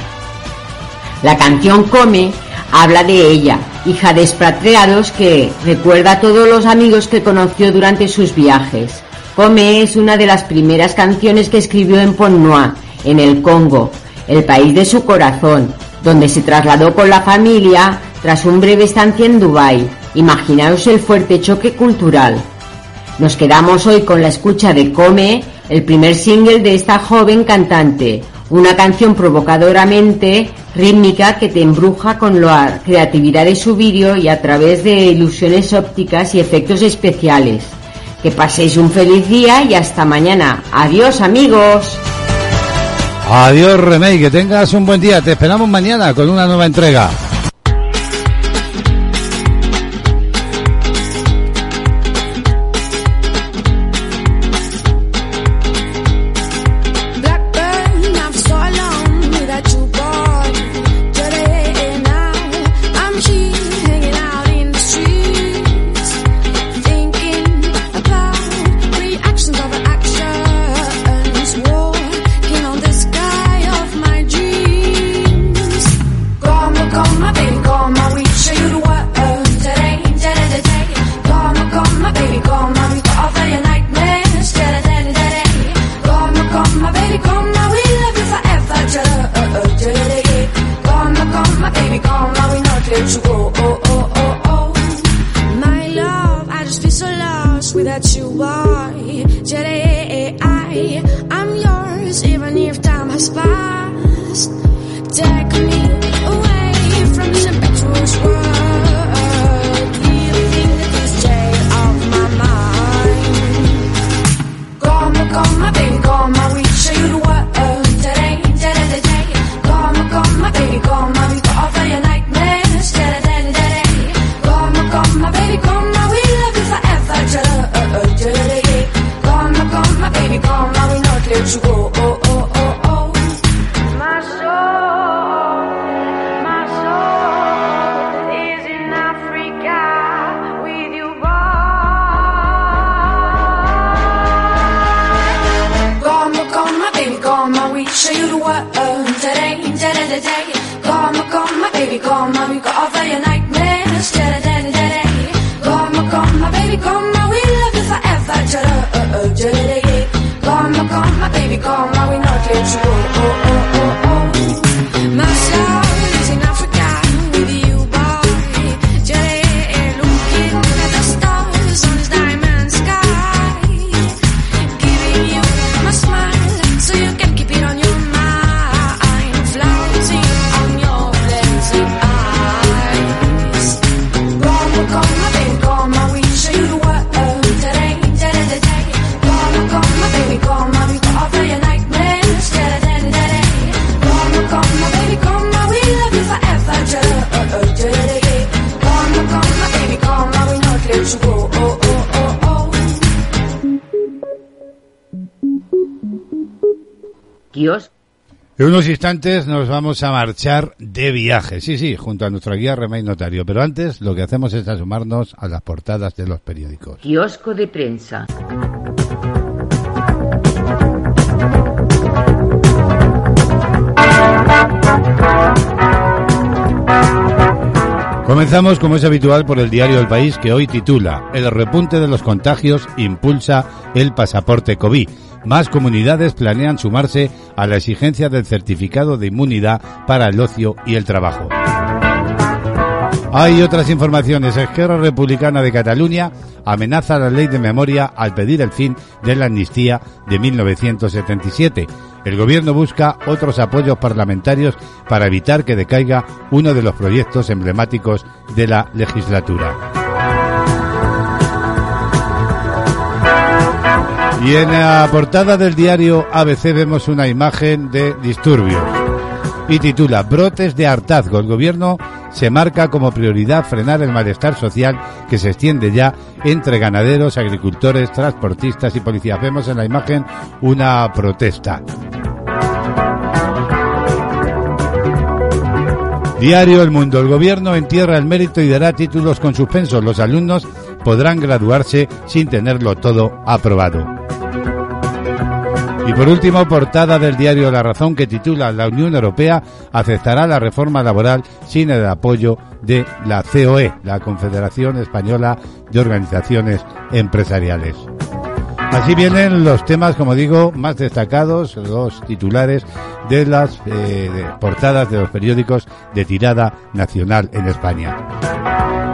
La canción Come habla de ella, hija de expatriados que recuerda a todos los amigos que conoció durante sus viajes. Come es una de las primeras canciones que escribió en Ponnoa, en el Congo, el país de su corazón, donde se trasladó con la familia tras un breve estancia en Dubái. Imaginaos el fuerte choque cultural. Nos quedamos hoy con la escucha de Come, el primer single de esta joven cantante, una canción provocadoramente rítmica que te embruja con la creatividad de su vídeo y a través de ilusiones ópticas y efectos especiales. Que paséis un feliz día y hasta mañana. Adiós amigos. Adiós Remey, que tengas un buen día. Te esperamos mañana con una nueva entrega. En unos instantes nos vamos a marchar de viaje, sí, sí, junto a nuestra guía Remey Notario. Pero antes lo que hacemos es asomarnos a las portadas de los periódicos. kiosco de prensa. Comenzamos, como es habitual, por el diario El País, que hoy titula El repunte de los contagios impulsa el pasaporte COVID. Más comunidades planean sumarse a la exigencia del certificado de inmunidad para el ocio y el trabajo. Hay otras informaciones. Esquerra Republicana de Cataluña amenaza la ley de memoria al pedir el fin de la amnistía de 1977. El gobierno busca otros apoyos parlamentarios para evitar que decaiga uno de los proyectos emblemáticos de la legislatura. Y en la portada del diario ABC vemos una imagen de disturbios y titula Brotes de hartazgo. El gobierno se marca como prioridad frenar el malestar social que se extiende ya entre ganaderos, agricultores, transportistas y policías. Vemos en la imagen una protesta. Diario El Mundo. El gobierno entierra el mérito y dará títulos con suspensos. Los alumnos podrán graduarse sin tenerlo todo aprobado. Y por último, portada del diario La Razón que titula La Unión Europea aceptará la reforma laboral sin el apoyo de la COE, la Confederación Española de Organizaciones Empresariales. Así vienen los temas, como digo, más destacados, los titulares de las eh, portadas de los periódicos de tirada nacional en España.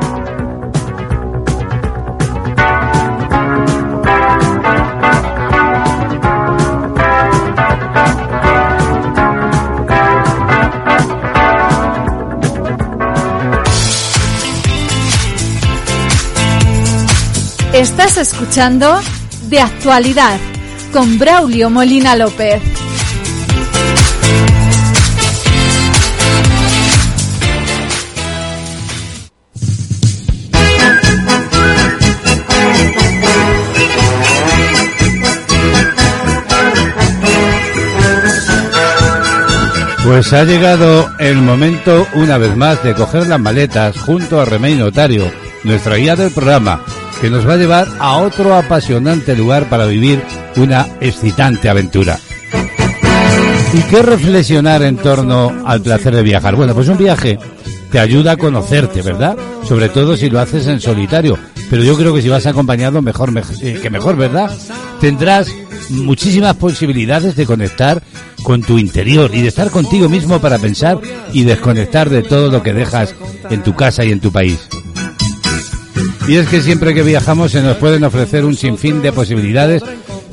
Escuchando De Actualidad con Braulio Molina López. Pues ha llegado el momento una vez más de coger las maletas junto a Remey Notario, nuestra guía del programa, que nos va a llevar a otro apasionante lugar para vivir una excitante aventura. ¿Y qué reflexionar en torno al placer de viajar? Bueno, pues un viaje te ayuda a conocerte, ¿verdad? Sobre todo si lo haces en solitario. Pero yo creo que si vas acompañado, mejor, mej- eh, que mejor, ¿verdad? Tendrás muchísimas posibilidades de conectar con tu interior y de estar contigo mismo para pensar y desconectar de todo lo que dejas en tu casa y en tu país. Y es que siempre que viajamos se nos pueden ofrecer un sinfín de posibilidades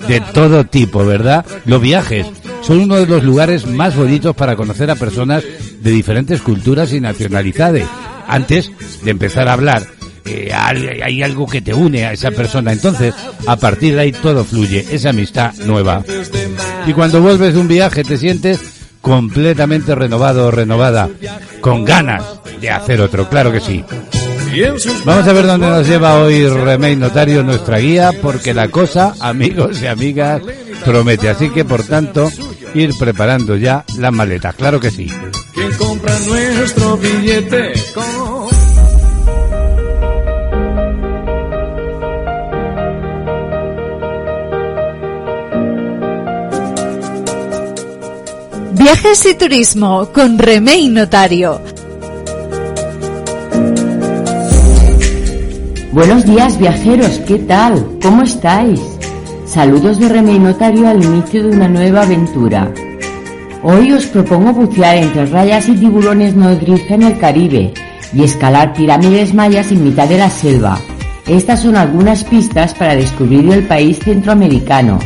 de todo tipo, ¿verdad? Los viajes son uno de los lugares más bonitos para conocer a personas de diferentes culturas y nacionalidades. Antes de empezar a hablar, eh, hay hay algo que te une a esa persona. Entonces, a partir de ahí todo fluye, esa amistad nueva. Y cuando vuelves de un viaje te sientes completamente renovado o renovada, con ganas de hacer otro, claro que sí. Vamos a ver dónde nos lleva hoy Remey Notario, nuestra guía, porque la cosa, amigos y amigas, promete. Así que, por tanto, ir preparando ya las maletas, claro que sí. ¿Quién compra nuestro billete? con- Viajes y turismo con Remey Notario. Buenos días viajeros, ¿qué tal? ¿Cómo estáis? Saludos de Remey Notario al inicio de una nueva aventura. Hoy os propongo bucear entre rayas y tiburones nodriza en el Caribe y escalar pirámides mayas en mitad de la selva. Estas son algunas pistas para descubrir el país centroamericano.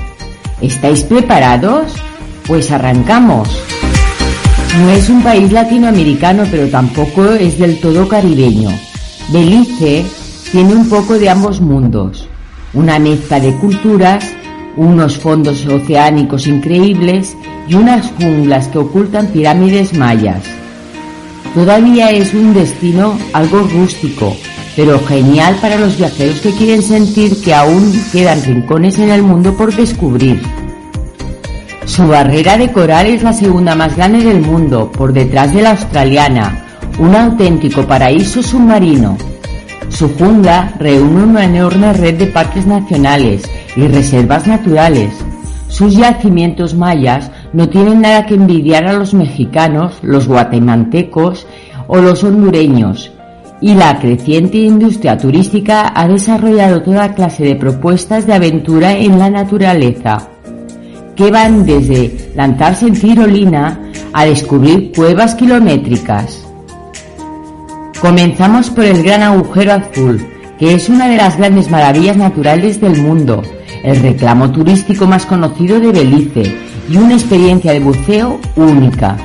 ¿Estáis preparados? Pues arrancamos. No es un país latinoamericano, pero tampoco es del todo caribeño. Belice tiene un poco de ambos mundos, una mezcla de culturas, unos fondos oceánicos increíbles y unas junglas que ocultan pirámides mayas. Todavía es un destino algo rústico, pero genial para los viajeros que quieren sentir que aún quedan rincones en el mundo por descubrir. Su barrera de coral es la segunda más grande del mundo, por detrás de la australiana, un auténtico paraíso submarino. Su jungla reúne una enorme red de parques nacionales y reservas naturales. Sus yacimientos mayas no tienen nada que envidiar a los mexicanos, los guatemaltecos o los hondureños, y la creciente industria turística ha desarrollado toda clase de propuestas de aventura en la naturaleza, que van desde lanzarse en tirolina a descubrir cuevas kilométricas. Comenzamos por el Gran Agujero Azul, que es una de las grandes maravillas naturales del mundo, el reclamo turístico más conocido de Belice y una experiencia de buceo única.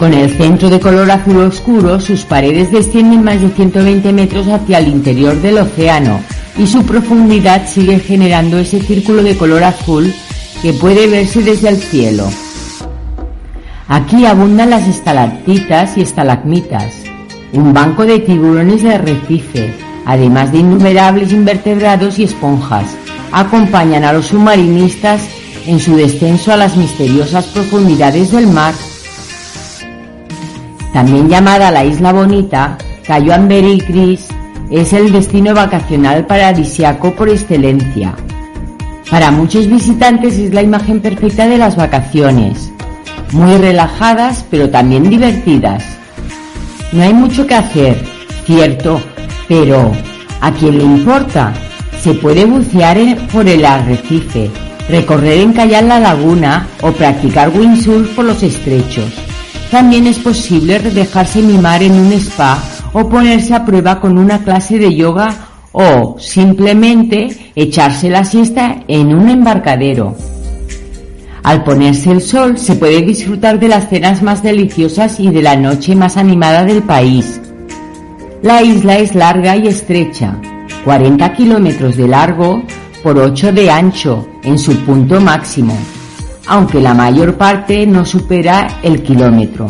Con el centro de color azul oscuro, sus paredes descienden más de 120 metros hacia el interior del océano y su profundidad sigue generando ese círculo de color azul que puede verse desde el cielo. Aquí abundan las estalactitas y estalagmitas, un banco de tiburones de arrecife, además de innumerables invertebrados y esponjas, acompañan a los submarinistas en su descenso a las misteriosas profundidades del mar. También llamada la Isla Bonita, Cayo Amber Gris es el destino vacacional paradisiaco por excelencia. Para muchos visitantes es la imagen perfecta de las vacaciones, muy relajadas pero también divertidas. No hay mucho que hacer, cierto, pero ¿a quién le importa? Se puede bucear por el arrecife, recorrer en kayak la laguna o practicar windsurf por los estrechos. También es posible dejarse mimar en un spa o ponerse a prueba con una clase de yoga o simplemente echarse la siesta en un embarcadero. Al ponerse el sol se puede disfrutar de las cenas más deliciosas y de la noche más animada del país. La isla es larga y estrecha, 40 kilómetros de largo por 8 de ancho en su punto máximo, aunque la mayor parte no supera el kilómetro.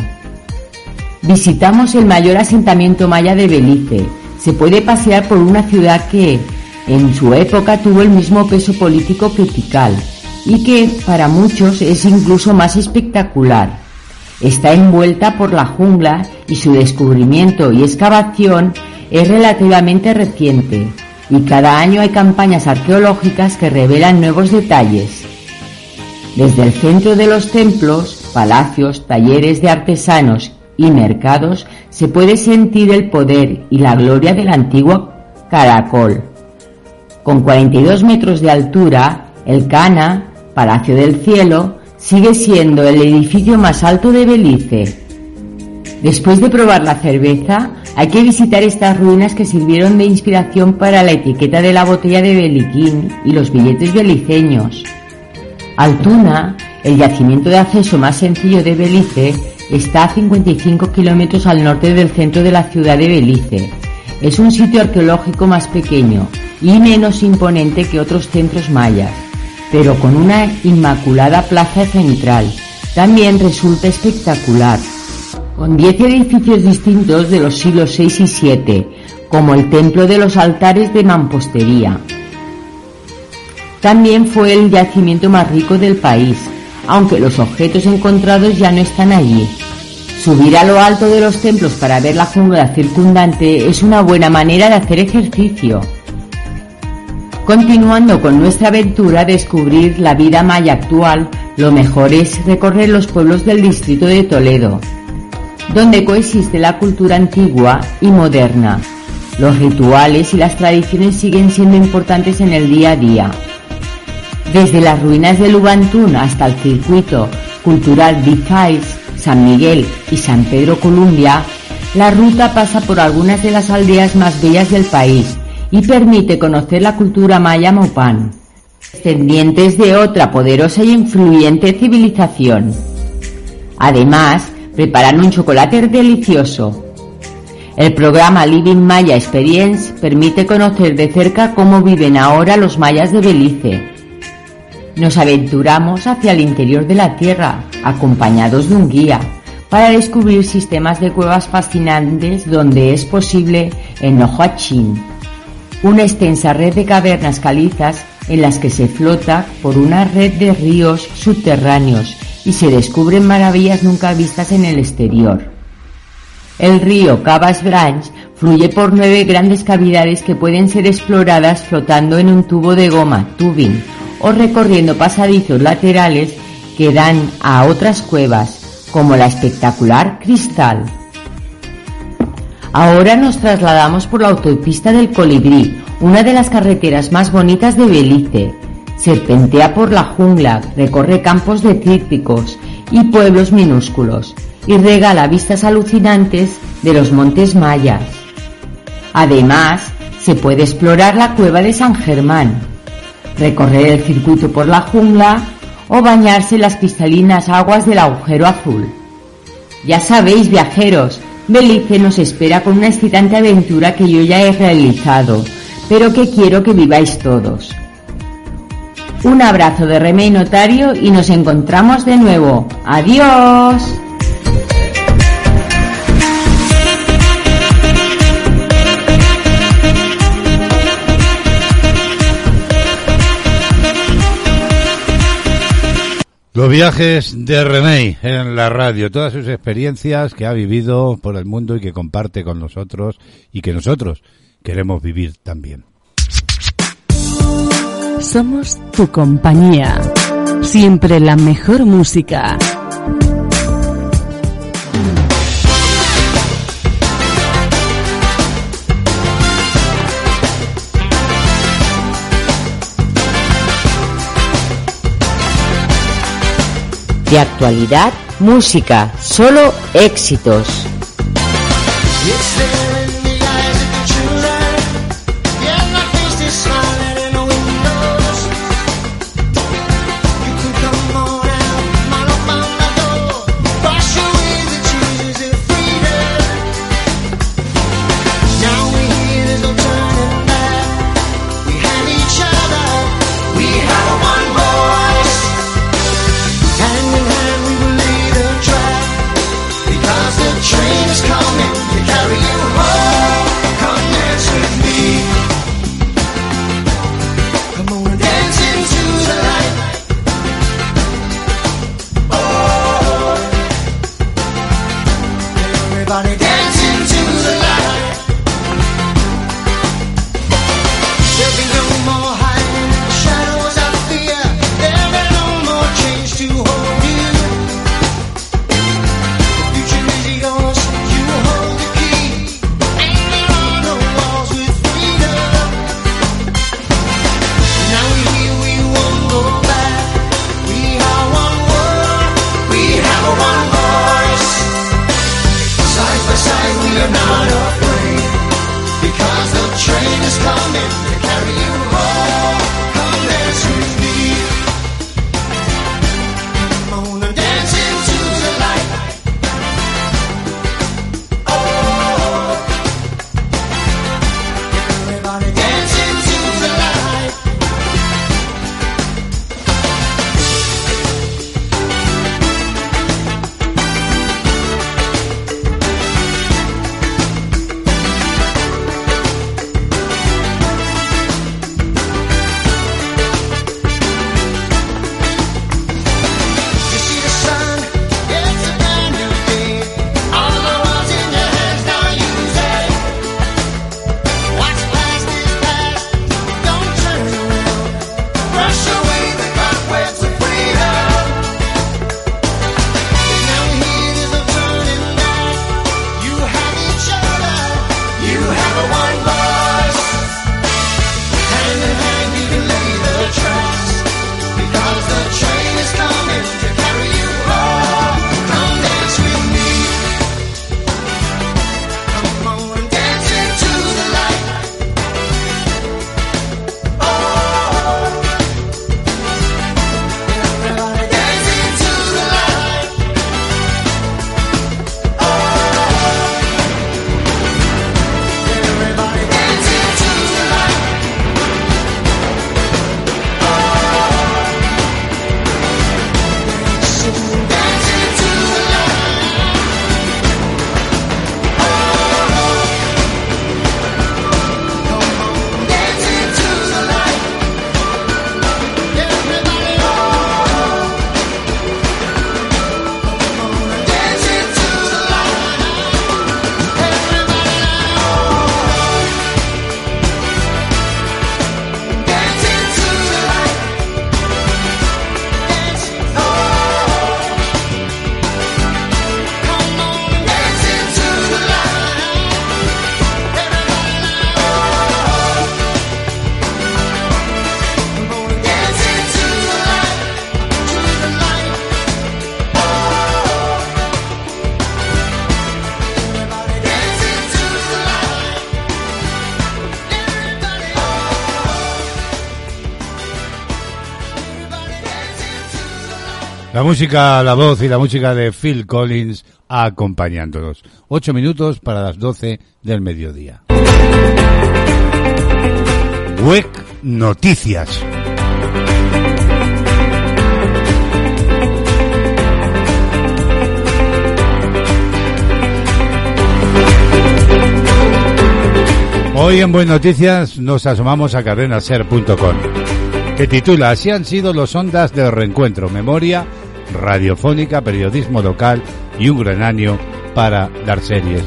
Visitamos el mayor asentamiento maya de Belice. Se puede pasear por una ciudad que en su época tuvo el mismo peso político que Tikal y que para muchos es incluso más espectacular. Está envuelta por la jungla y su descubrimiento y excavación es relativamente reciente y cada año hay campañas arqueológicas que revelan nuevos detalles. Desde el centro de los templos, palacios, talleres de artesanos y mercados se puede sentir el poder y la gloria del antiguo caracol. Con 42 metros de altura, el Cana, Palacio del Cielo, sigue siendo el edificio más alto de Belice. Después de probar la cerveza, hay que visitar estas ruinas que sirvieron de inspiración para la etiqueta de la botella de Beliquín y los billetes beliceños. Altuna, el yacimiento de acceso más sencillo de Belice, está a 55 kilómetros al norte del centro de la ciudad de Belice. Es un sitio arqueológico más pequeño y menos imponente que otros centros mayas, pero con una inmaculada plaza central. También resulta espectacular con 10 edificios distintos de los siglos 6 y 7, como el Templo de los Altares de Mampostería. También fue el yacimiento más rico del país, aunque los objetos encontrados ya no están allí. Subir a lo alto de los templos para ver la jungla circundante es una buena manera de hacer ejercicio. Continuando con nuestra aventura a descubrir la vida maya actual, lo mejor es recorrer los pueblos del distrito de Toledo, donde coexiste la cultura antigua y moderna. Los rituales y las tradiciones siguen siendo importantes en el día a día. Desde las ruinas de Lubantún hasta el circuito cultural Bifais, San Miguel y San Pedro Columbia, la ruta pasa por algunas de las aldeas más bellas del país y permite conocer la cultura maya Mopán, descendientes de otra poderosa y influyente civilización. Además, preparan un chocolate delicioso. El programa Living Maya Experience permite conocer de cerca cómo viven ahora los mayas de Belice. Nos aventuramos hacia el interior de la Tierra, acompañados de un guía, para descubrir sistemas de cuevas fascinantes donde es posible en Ojoachín, una extensa red de cavernas calizas en las que se flota por una red de ríos subterráneos y se descubren maravillas nunca vistas en el exterior. El río Cabas Branch fluye por nueve grandes cavidades que pueden ser exploradas flotando en un tubo de goma, tubing, o recorriendo pasadizos laterales que dan a otras cuevas, como la espectacular Cristal. Ahora nos trasladamos por la autopista del Colibrí, una de las carreteras más bonitas de Belice. Serpentea por la jungla, recorre campos de cítricos y pueblos minúsculos y regala vistas alucinantes de los montes mayas. Además, se puede explorar la cueva de San Germán, recorrer el circuito por la jungla o bañarse en las cristalinas aguas del agujero azul. Ya sabéis, viajeros, Belice nos espera con una excitante aventura que yo ya he realizado, pero que quiero que viváis todos. Un abrazo de Remey Notario y nos encontramos de nuevo. ¡Adiós! Los viajes de René en la radio, todas sus experiencias que ha vivido por el mundo y que comparte con nosotros y que nosotros queremos vivir también. Somos tu compañía. Siempre la mejor música. De actualidad, música, solo éxitos. Música, la voz y la música de Phil Collins acompañándonos. Ocho minutos para las doce del mediodía. WEC Noticias. Hoy en Buen Noticias nos asomamos a cadenaser.com, que titula Así han sido los ondas del reencuentro, memoria radiofónica, periodismo local y un gran año para dar series.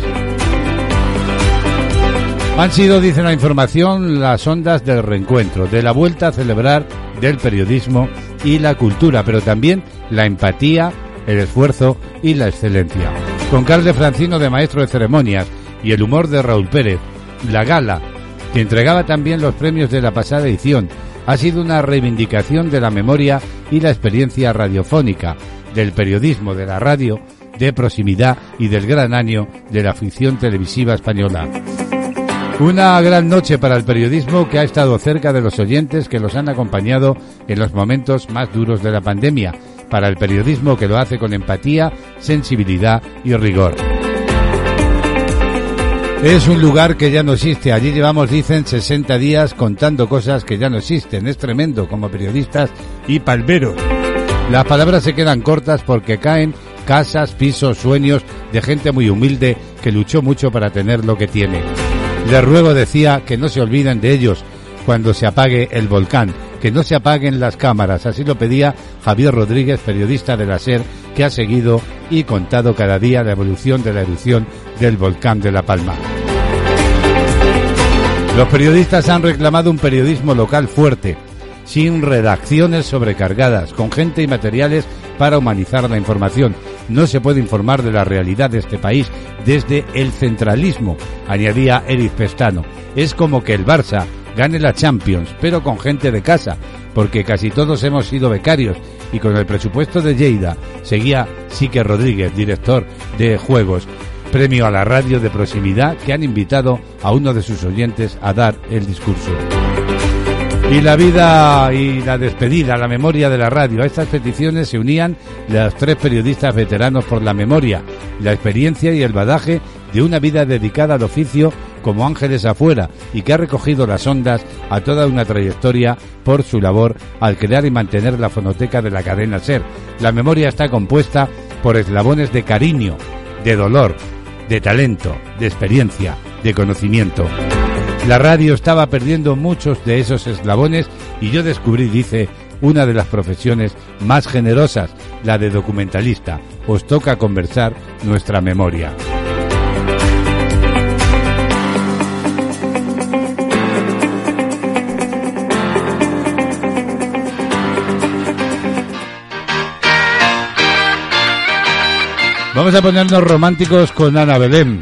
Han sido, dice la información, las ondas del reencuentro, de la vuelta a celebrar del periodismo y la cultura, pero también la empatía, el esfuerzo y la excelencia. Con Carles Francino de maestro de ceremonias y el humor de Raúl Pérez, la gala, que entregaba también los premios de la pasada edición, ha sido una reivindicación de la memoria y la experiencia radiofónica, del periodismo, de la radio, de proximidad y del gran año de la ficción televisiva española. Una gran noche para el periodismo que ha estado cerca de los oyentes que los han acompañado en los momentos más duros de la pandemia, para el periodismo que lo hace con empatía, sensibilidad y rigor. Es un lugar que ya no existe. Allí llevamos, dicen, 60 días contando cosas que ya no existen. Es tremendo como periodistas y palmeros. Las palabras se quedan cortas porque caen casas, pisos, sueños de gente muy humilde que luchó mucho para tener lo que tiene. Les ruego, decía, que no se olviden de ellos cuando se apague el volcán, que no se apaguen las cámaras. Así lo pedía Javier Rodríguez, periodista de la SER, que ha seguido y contado cada día la evolución de la erupción del volcán de La Palma. Los periodistas han reclamado un periodismo local fuerte, sin redacciones sobrecargadas, con gente y materiales para humanizar la información. No se puede informar de la realidad de este país desde el centralismo, añadía Eric Pestano. Es como que el Barça gane la Champions, pero con gente de casa, porque casi todos hemos sido becarios y con el presupuesto de Lleida seguía Sique Rodríguez, director de Juegos, premio a la radio de proximidad que han invitado a uno de sus oyentes a dar el discurso. Y la vida y la despedida, la memoria de la radio. A estas peticiones se unían los tres periodistas veteranos por la memoria, la experiencia y el badaje de una vida dedicada al oficio como ángeles afuera y que ha recogido las ondas a toda una trayectoria por su labor al crear y mantener la fonoteca de la cadena SER. La memoria está compuesta por eslabones de cariño, de dolor, de talento, de experiencia, de conocimiento. La radio estaba perdiendo muchos de esos eslabones y yo descubrí, dice, una de las profesiones más generosas, la de documentalista. Os toca conversar nuestra memoria. Vamos a ponernos románticos con Ana Belén.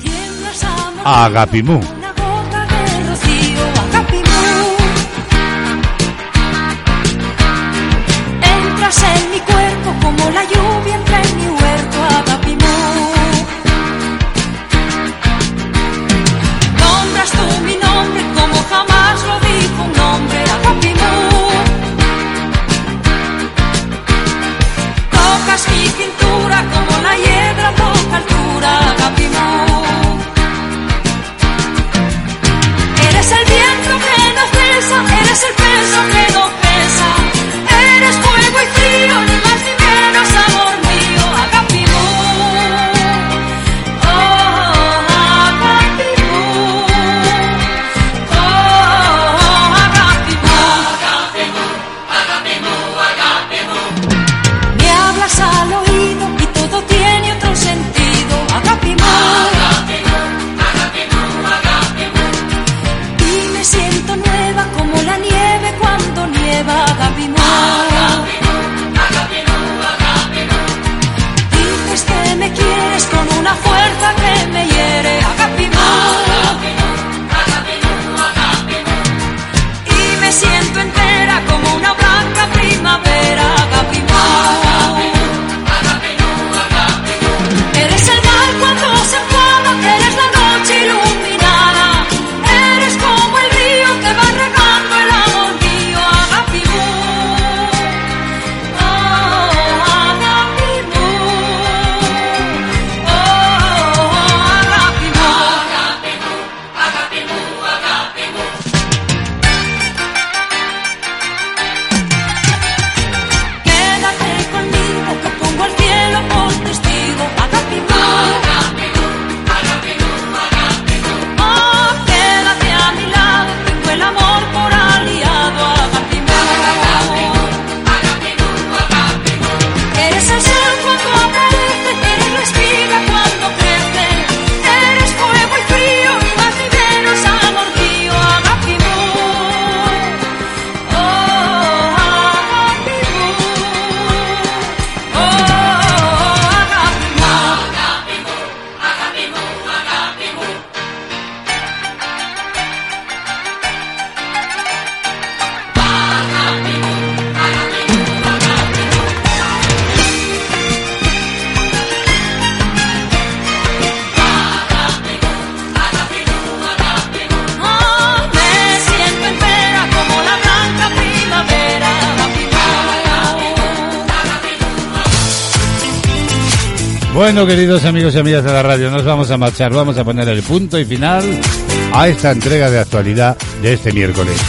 Agapimú. Bueno, queridos amigos y amigas de la radio, nos vamos a marchar, vamos a poner el punto y final a esta entrega de actualidad de este miércoles.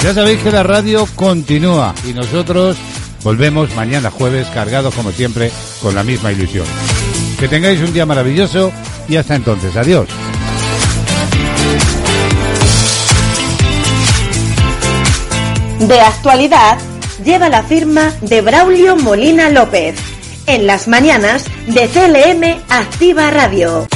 Ya sabéis que la radio continúa y nosotros volvemos mañana jueves cargados como siempre con la misma ilusión. Que tengáis un día maravilloso y hasta entonces, adiós. De actualidad lleva la firma de Braulio Molina López. En las mañanas de CLM Activa Radio.